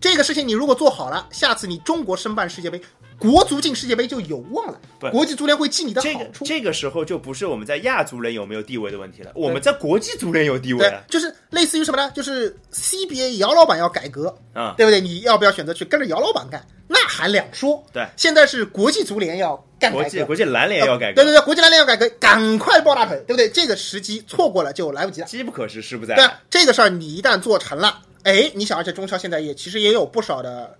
这个事情你如果做好了，下次你中国申办世界杯，国足进世界杯就有望了不。国际足联会记你的这个好处。这个时候就不是我们在亚足联有没有地位的问题了，我们在国际足联有地位就是类似于什么呢？就是 CBA 姚老板要改革，啊、对不对？你要不要选择去跟着姚老板干？那还两说。对现在是国际足联要干改革，国际国际篮联要改革，对对对，国际篮联要改革，赶快抱大腿，对不对？这个时机错过了就来不及了。机不可失，失不在对啊，这个事儿你一旦做成了，哎，你想，而且中超现在也其实也有不少的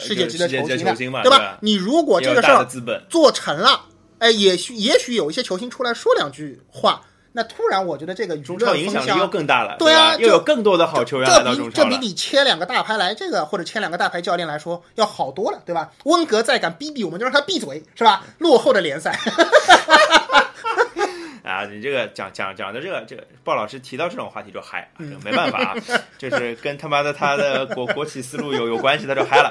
世界级的球星嘛对吧？对你如果这个事儿做成了，哎，也许也许有一些球星出来说两句话，那突然我觉得这个中舆论超影响力又更大了，对啊又有更多的好球员来这比到中超了。这比你签两个大牌来这个或者签两个大牌教练来说要好多了，对吧？温格再敢逼逼我们，就让他闭嘴，是吧？落后的联赛，啊，你这个讲讲讲的这个这个鲍老师提到这种话题就嗨，嗯这个没办法啊，就是跟他妈的他的国国企思路有有关系，他就嗨了。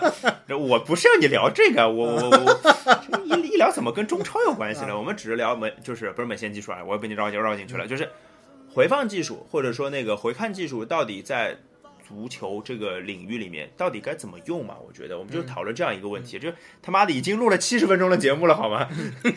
我不是要你聊这个，我我我这个一一聊怎么跟中超有关系啊呢？我们只是聊门，就是不是门线技术啊，我也被你绕进绕进去了，就是回放技术或者说那个回看技术到底在。足球这个领域里面到底该怎么用嘛？我觉得我们就讨论这样一个问题，就他妈的已经录了七十分钟的节目了，好吗？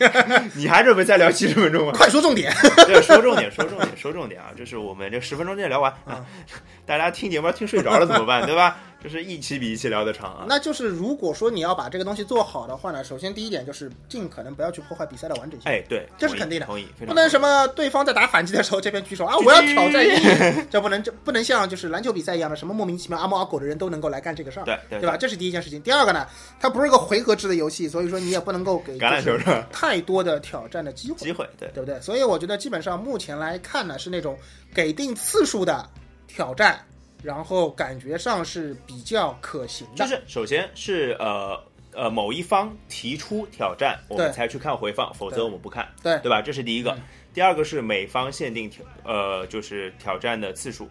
你还准备再聊七十分钟吗？快说重点。对，说重点，说重点，说重点啊！就是我们这十分钟内聊完啊，大家听节目听睡着了怎么办？对吧？就是一期比一期聊得长啊。那就是如果说你要把这个东西做好的话呢，首先第一点就是尽可能不要去破坏比赛的完整性。哎，对，这是肯定的同意，不能什么么对方在打反击的时候，这边举手啊，我要挑战你，这不能这不能像就是篮球比赛一样的，什么莫名其妙阿猫阿狗的人都能够来干这个事儿，对对对吧？这是第一件事情。第二个呢，它不是个回合制的游戏，所以说你也不能够给橄榄球？太多的挑战的机会，机会，对，对不对？所以我觉得基本上目前来看呢，是那种给定次数的挑战，然后感觉上是比较可行的。就是首先是呃呃某一方提出挑战，我们才去看回放，否则我们不看，对对吧？这是第一个嗯。第二个是美方限定挑呃就是挑战的次数。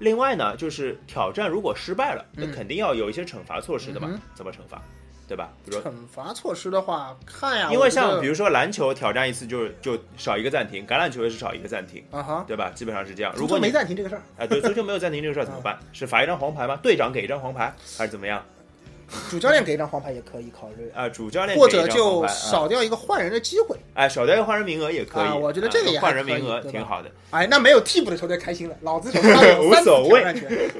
另外呢，就是挑战如果失败了，那嗯肯定要有一些惩罚措施的嘛嗯？怎么惩罚？对吧？比如说惩罚措施的话，看呀，因为像比如说篮球挑战一次就就少一个暂停，橄榄球也是少一个暂停，啊哈，对吧？基本上是这样。如果没暂停这个事儿，啊，对，足球没有暂停这个事儿怎么办？是罚一张黄牌吗？队长给一张黄牌还是怎么样？主教练给一张黄牌也可以考虑。啊，主教练或者就少掉一个换人的机会，哎，少掉一个换人名额也可以。啊我觉得这个换人名额挺好的。哎，那没有替补的球队开心了，老子手上有无所谓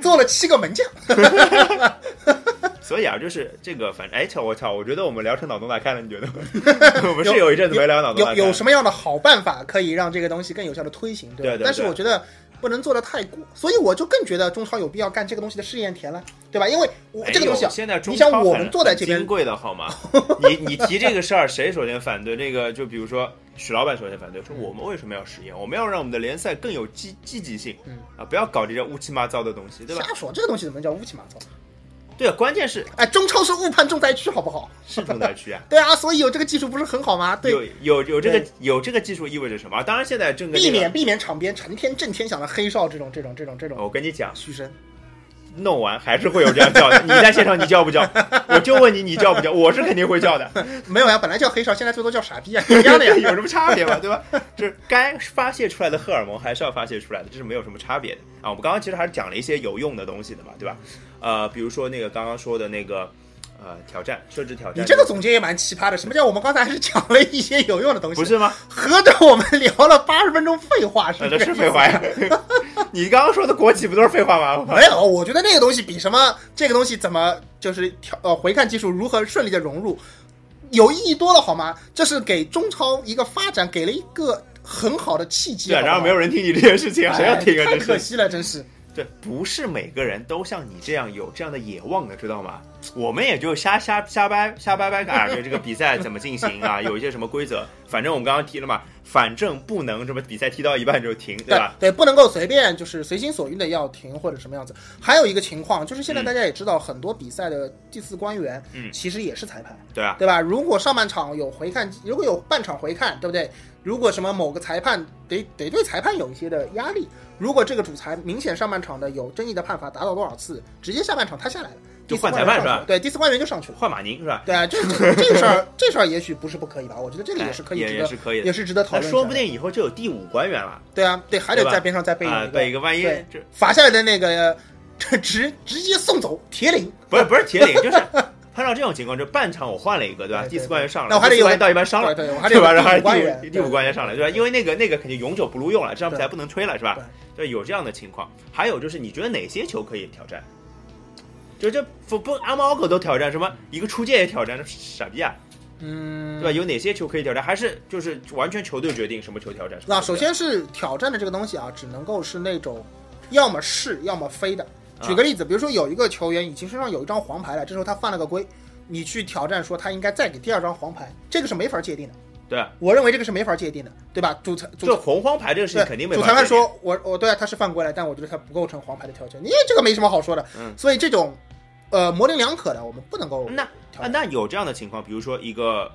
做了七个门将，所以啊，就是这个，反正哎，操我操，我觉得我们聊成脑洞大开了，你觉得吗？我们是有一阵子没聊脑洞大开。有有什么样的好办法可以让这个东西更有效的推行，对吧？对对但是我觉得不能做的太过，所以我就更觉得中超有必要干这个东西的试验田了，对吧？因为我哎这个东西啊，现在中你想我们坐在这边贵的好吗？你你提这个事儿，谁首先反对？这个就比如说许老板首先反对，说我们为什么要实验？我们要让我们的联赛更有积积极性，嗯啊，不要搞这些乌七八糟的东西，对吧？瞎说，这个东西怎么叫乌七八糟？对，啊关键是哎，中超是误判重灾区，好不好？是重灾区啊。对啊，所以有这个技术不是很好吗？对，有有有这个有这个技术意味着什么？当然，现在正避免避免场边成天震天响的黑哨这种这种这种这种我跟你讲，嘘声。弄完还是会有这样叫的。你在现场你叫不叫？我就问你，你叫不叫？我是肯定会叫的。没有呀，本来叫黑哨，现在最多叫傻逼啊，一样的呀。有什么差别吗？对吧？就是该发泄出来的荷尔蒙还是要发泄出来的，这是没有什么差别的啊。我们刚刚其实还是讲了一些有用的东西的嘛，对吧？呃，比如说那个刚刚说的那个呃挑战，设置挑战，你这个总结也蛮奇葩的。什么叫我们刚才还是讲了一些有用的东西？不是吗？合着我们聊了八十分钟废话，是这是废话呀。你刚刚说的国企不都是废话吗？没有，我觉得那个东西比什么这个东西怎么就是调呃回看技术如何顺利的融入有意义多了，好吗？这是给中超一个发展给了一个很好的契机。对然后没有人听你这件事情，谁要听啊？哎太真。可惜了，真是。对，不是每个人都像你这样有这样的野望的，知道吗？我们也就瞎瞎瞎掰瞎掰掰啊，就这个比赛怎么进行啊？有一些什么规则？反正我们刚刚提了嘛，反正不能这么比赛踢到一半就停，对吧？对，不能够随便就是随心所欲的要停或者什么样子。还有一个情况就是现在嗯大家也知道，很多比赛的第四官员，嗯其实也是裁判，对啊，对吧？如果上半场有回看，如果有半场回看，对不对？如果什么某个裁判得得对裁判有一些的压力，如果这个主裁明显上半场的有争议的判罚达到多少次，直接下半场他下来了，第四换裁判是吧？对，第四官员就上去了。换马宁是吧？对啊，这这这个事儿，这事儿也许不是不可以吧？我觉得这个也是可以哎也，也是可以的也是值得讨论。说不定以后就有第五官员了对啊，对，还得在边上再备啊！一备一个万一这罚下来的那个，这直直接送走铁岭。不是不是铁岭，就是碰到这种情况，就半场我换了一个，对吧？第四官员上来，那我还得有第四官员到一半伤了，对吧？个然后还第五官员是，第五官员上来，对吧？因为那个那个肯定永久不录用了，这场比赛不能吹了，是吧？对，有这样的情况。还有就是，你觉得哪些球可以挑战？就这不不阿猫阿狗都挑战，什么一个出界也挑战，这傻逼啊，嗯，对吧？有哪些球可以挑战？还是就是完全球队决定什么球挑战？那首先是挑战的这个东西啊，只能够是那种要么是要么非的。举个例子，比如说有一个球员已经身上有一张黄牌了，这时候他犯了个规，你去挑战说他应该再给第二张黄牌，这个是没法界定的。对。啊，我认为这个是没法界定的，对吧？主裁主就红黄牌这个事情肯定没主裁判说我我对啊他是犯规了，但我觉得他不构成黄牌的条件，你这个没什么好说的。嗯。所以这种呃模棱两可的，我们不能够那啊，那有这样的情况，比如说一个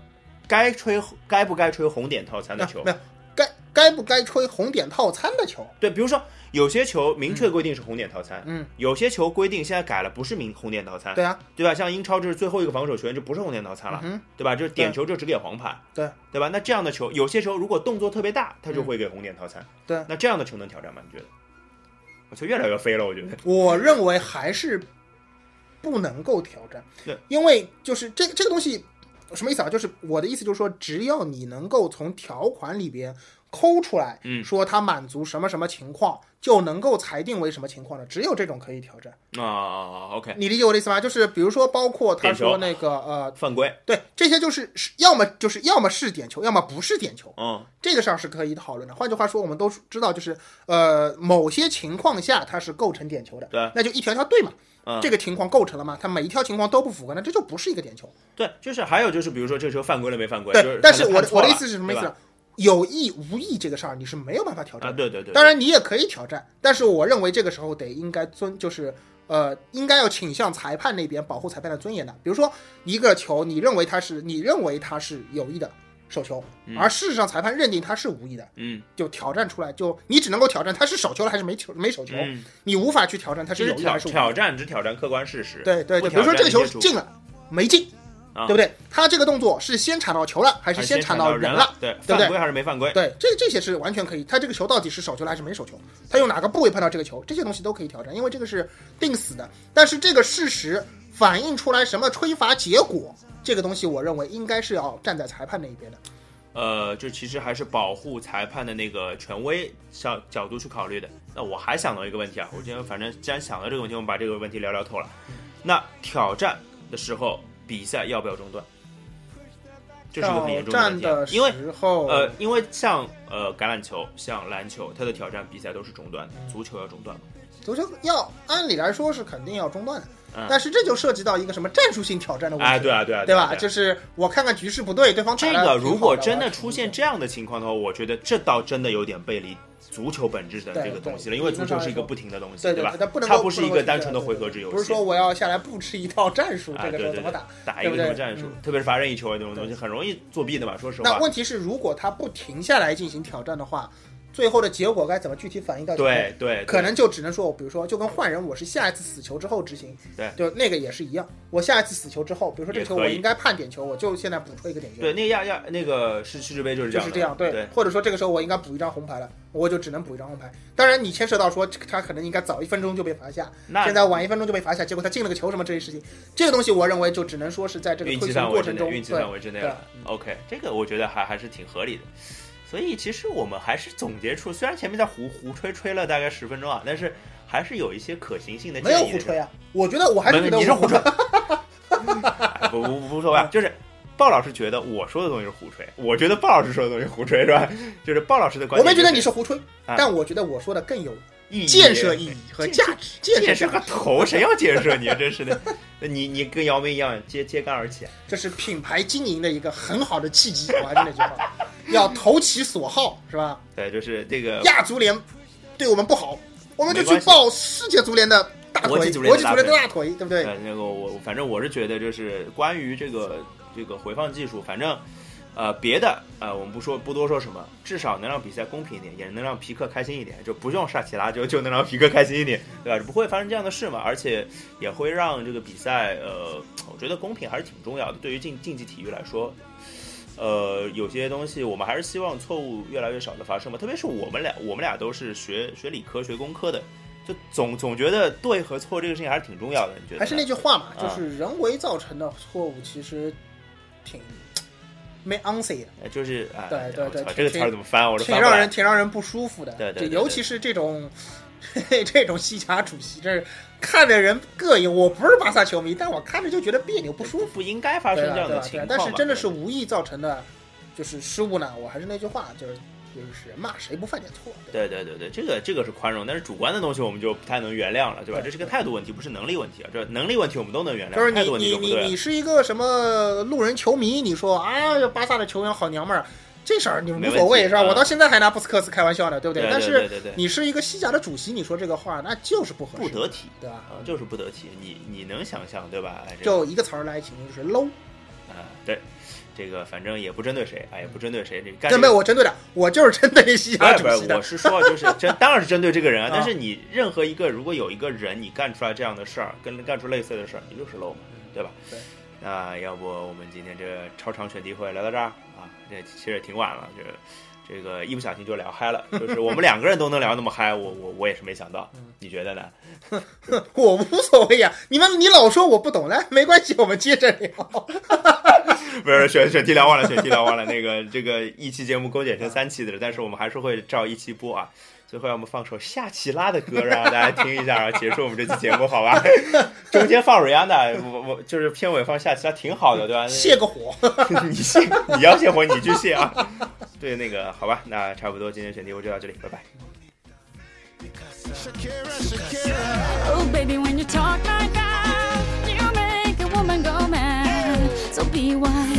该吹该不该吹红点套餐的球啊没，有该该不该吹红点套餐的球，对，比如说有些球明确规定是红点套餐，嗯，有些球规定现在改了不是明红点套餐，对啊，对吧？像英超这是最后一个防守球员就不是红点套餐了，嗯，对吧？就是点球就只给黄牌，对对吧？那这样的球，有些球如果动作特别大，他就会给红点套餐，嗯对那这样的球能挑战吗？你觉得？我球越来越飞了，我觉得。我认为还是不能够挑战，对，因为就是这这个东西什么意思啊？就是我的意思就是说，只要你能够从条款里边抠出来，嗯说它满足什么什么情况，就能够裁定为什么情况呢，只有这种可以挑战。啊，OK，你理解我的意思吗？就是比如说，包括他说那个呃，犯规，对，这些就是是要么就是要么是点球，要么不是点球，嗯，这个上是可以讨论的。换句话说，我们都知道，就是呃，某些情况下它是构成点球的，对那就一条条对嘛。嗯这个情况构成了吗？它每一条情况都不符合，那这就不是一个点球。对，就是还有就是，比如说这个球犯规了没犯规？就对，但是我的我的意思是什么意思呢？有意无意这个事儿你是没有办法挑战啊，的。对对对，当然你也可以挑战，但是我认为这个时候得应该尊，就是呃，应该要倾向裁判那边保护裁判的尊严的。比如说一个球，你认为它是你认为它是有意的手球，而事实上裁判认定它是无意的，嗯就挑战出来，就你只能够挑战它是手球了还是没球没手球，嗯，你无法去挑战它是有意还是无意的。挑战只挑战客观事实，对对对，比如说这个球进了没进，啊对不对？他这个动作是先铲到球了还是先铲到人了？，对，对不对犯规还是没犯规？对，这这些是完全可以。他这个球到底是手球了还是没手球？他用哪个部位碰到这个球？这些东西都可以挑战，因为这个是定死的。但是这个事实反映出来什么吹罚结果，这个东西我认为应该是要站在裁判那一边的。呃，就其实还是保护裁判的那个权威角角度去考虑的。那我还想到一个问题啊，我今天反正既然想到这个问题，我们把这个问题聊聊透了。那挑战的时候，比赛要不要中断？这是一个很严重的问题因为，呃，因为像呃橄榄球、像篮球，它的挑战比赛都是中断的，足球要中断吗？足球要按理来说是肯定要中断的，嗯但是这就涉及到一个什么战术性挑战的问题。哎，对啊，对啊，对吧？啊就是我看看局势不对，对方这个如果真的出现这样的情况的话，我觉得这倒真的有点背离足球本质的这个东西了，因为足球是一个不停的东西，对对吧？它不能它不是一个单纯的回合制游戏，不是说我要下来布置一套战术，啊，这个时候怎么打？打一个什么战术嗯，特别是罚任意球啊这种东西，很容易作弊的嘛。说实话，那问题是，如果他不停下来进行挑战的话，最后的结果该怎么具体反映到？对对，可能就只能说，我比如说，就跟换人，我是下一次死球之后执行，对就那个也是一样。我下一次死球之后，比如说这个球我应该判点球，我就现在补出一个点球，对那个亚亚那个世世界杯就是这样，就是这样，对或者说这个时候我应该补一张红牌了，我就只能补一张红牌。当然，你牵涉到说他可能应该早一分钟就被罚下，现在晚一分钟就被罚下，结果他进了个球什么这些事情，这个东西我认为就只能说是在这个推行范围之内，过程中，运气对范围之内了。OK，这个我觉得还还是挺合理的。所以其实我们还是总结出，虽然前面在胡胡吹吹了大概十分钟啊，但是还是有一些可行性的没建议没。有胡吹啊，我觉得我还是觉得你是胡吹哎 不不不无所谓啊，就是鲍老师觉得我说的东西是胡吹，我觉得鲍老师说的东西胡吹是吧？就是鲍老师的观点、我没觉得你是胡吹，啊但我觉得我说的更有意义建设意义和价值。建建设个头，谁要建设你啊？真是的，你你跟姚明一样揭揭竿而起啊。这是品牌经营的一个很好的契机。我还是那句话，要投其所好，是吧？对，就是这个亚足联对我们不好，我们就去抱世界足联的大腿，国国际际足联的大腿，对不对？呃，那个我反正我是觉得，就是关于这个这个回放技术，反正呃，别的呃，我们不说不多说什么，至少能让比赛公平一点，也能让皮克开心一点，就不用萨奇拉就就能让皮克开心一点，对吧？不会发生这样的事嘛，而且也会让这个比赛，呃，我觉得公平还是挺重要的。对于竞竞技体育来说，呃，有些东西我们还是希望错误越来越少的发生嘛。特别是我们俩，我们俩都是学学理科、学工科的，就总总觉得对和错这个事情还是挺重要的。你觉得？还是那句话嘛，就是人为造成的错误其实挺没。呃就是啊，对对对这个词儿怎么翻？我都挺让人挺让人不舒服的。对对尤其是这种 这种西甲主席，这看着人膈应。我不是巴萨球迷，但我看着就觉得别扭不舒服。不应该发生？这样的情况。但是真的是无意造成的，就是失误呢。我还是那句话，就是就是骂谁不犯点错。对对对对对，这个这个是宽容，但是主观的东西我们就不太能原谅了，对吧？对这是个态度问题，不是能力问题啊。这能力问题我们都能原谅，就是你你你。你是一个什么路人球迷，你说啊，巴萨的球员好娘们儿，这事儿你无所谓是吧？我到现在还拿布斯克斯开玩笑呢，对不对但是你是一个西甲的主席，你说这个话，那就是不合适，不得体对吧？啊，就是不得体。你你能想象对吧？就一个词儿来形容，就是 low。啊，对，这个反正也不针对谁啊，也不针对谁。这干这没有，我针对的，我就是针对西甲主席的我。是说，就是针，当然是针对这个人啊 啊。但是你任何一个，如果有一个人你干出来这样的事儿，跟干出类似的事儿，你就是 low 嘛，对吧？对。那要不我们今天这个超长选题会聊到这儿啊？这其实也挺晚了，这这个一不小心就聊嗨了，就是我们两个人都能聊那么嗨，我我我也是没想到，你觉得呢？我无所谓呀、你们你老说我不懂，来没关系，我们接着聊。不是选选题聊忘了，选题聊忘了。那个这个一期节目勾剪成三期的，但是我们还是会照一期播啊。最后，让我们放首夏奇拉的歌，让大家听一下，然后结束我们这期节目，好吧？中间放 Rihanna，，我我就是片尾放夏奇拉，挺好的，对吧？泄个 火，你泄，你要泄火你去泄啊。对，那个好吧，那差不多，今天选题我就到这里，拜拜。Oh, baby, when you talk like that, you make a woman go mad. So be wise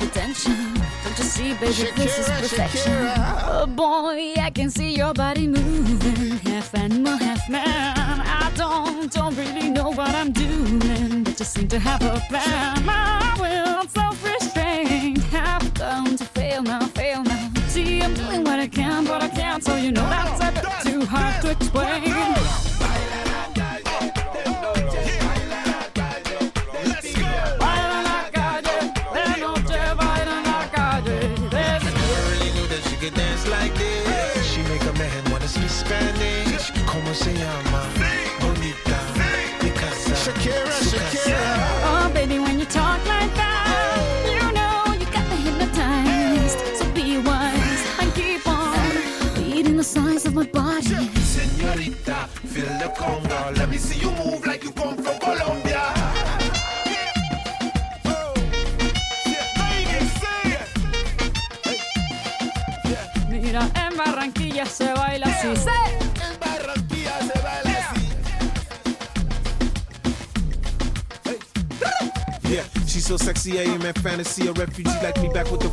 The tension. Don't you see, baby, this is perfection. Oh boy, I can see your body moving, half animal, half man. I don't, don't really know what I'm doing, but just seem to have a plan. Me see you move like you come from Colombia. Yeah, ladies, say. Mira, en Barranquilla se baila así. ¡Sí! En Barranquilla se baila así. Yeah, she's so sexy, I am in fantasy. A refugee like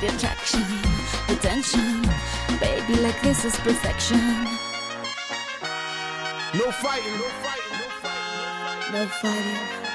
The attraction, the tension. Baby, like this is perfection. No fighting, no fighting, no fighting. No fighting.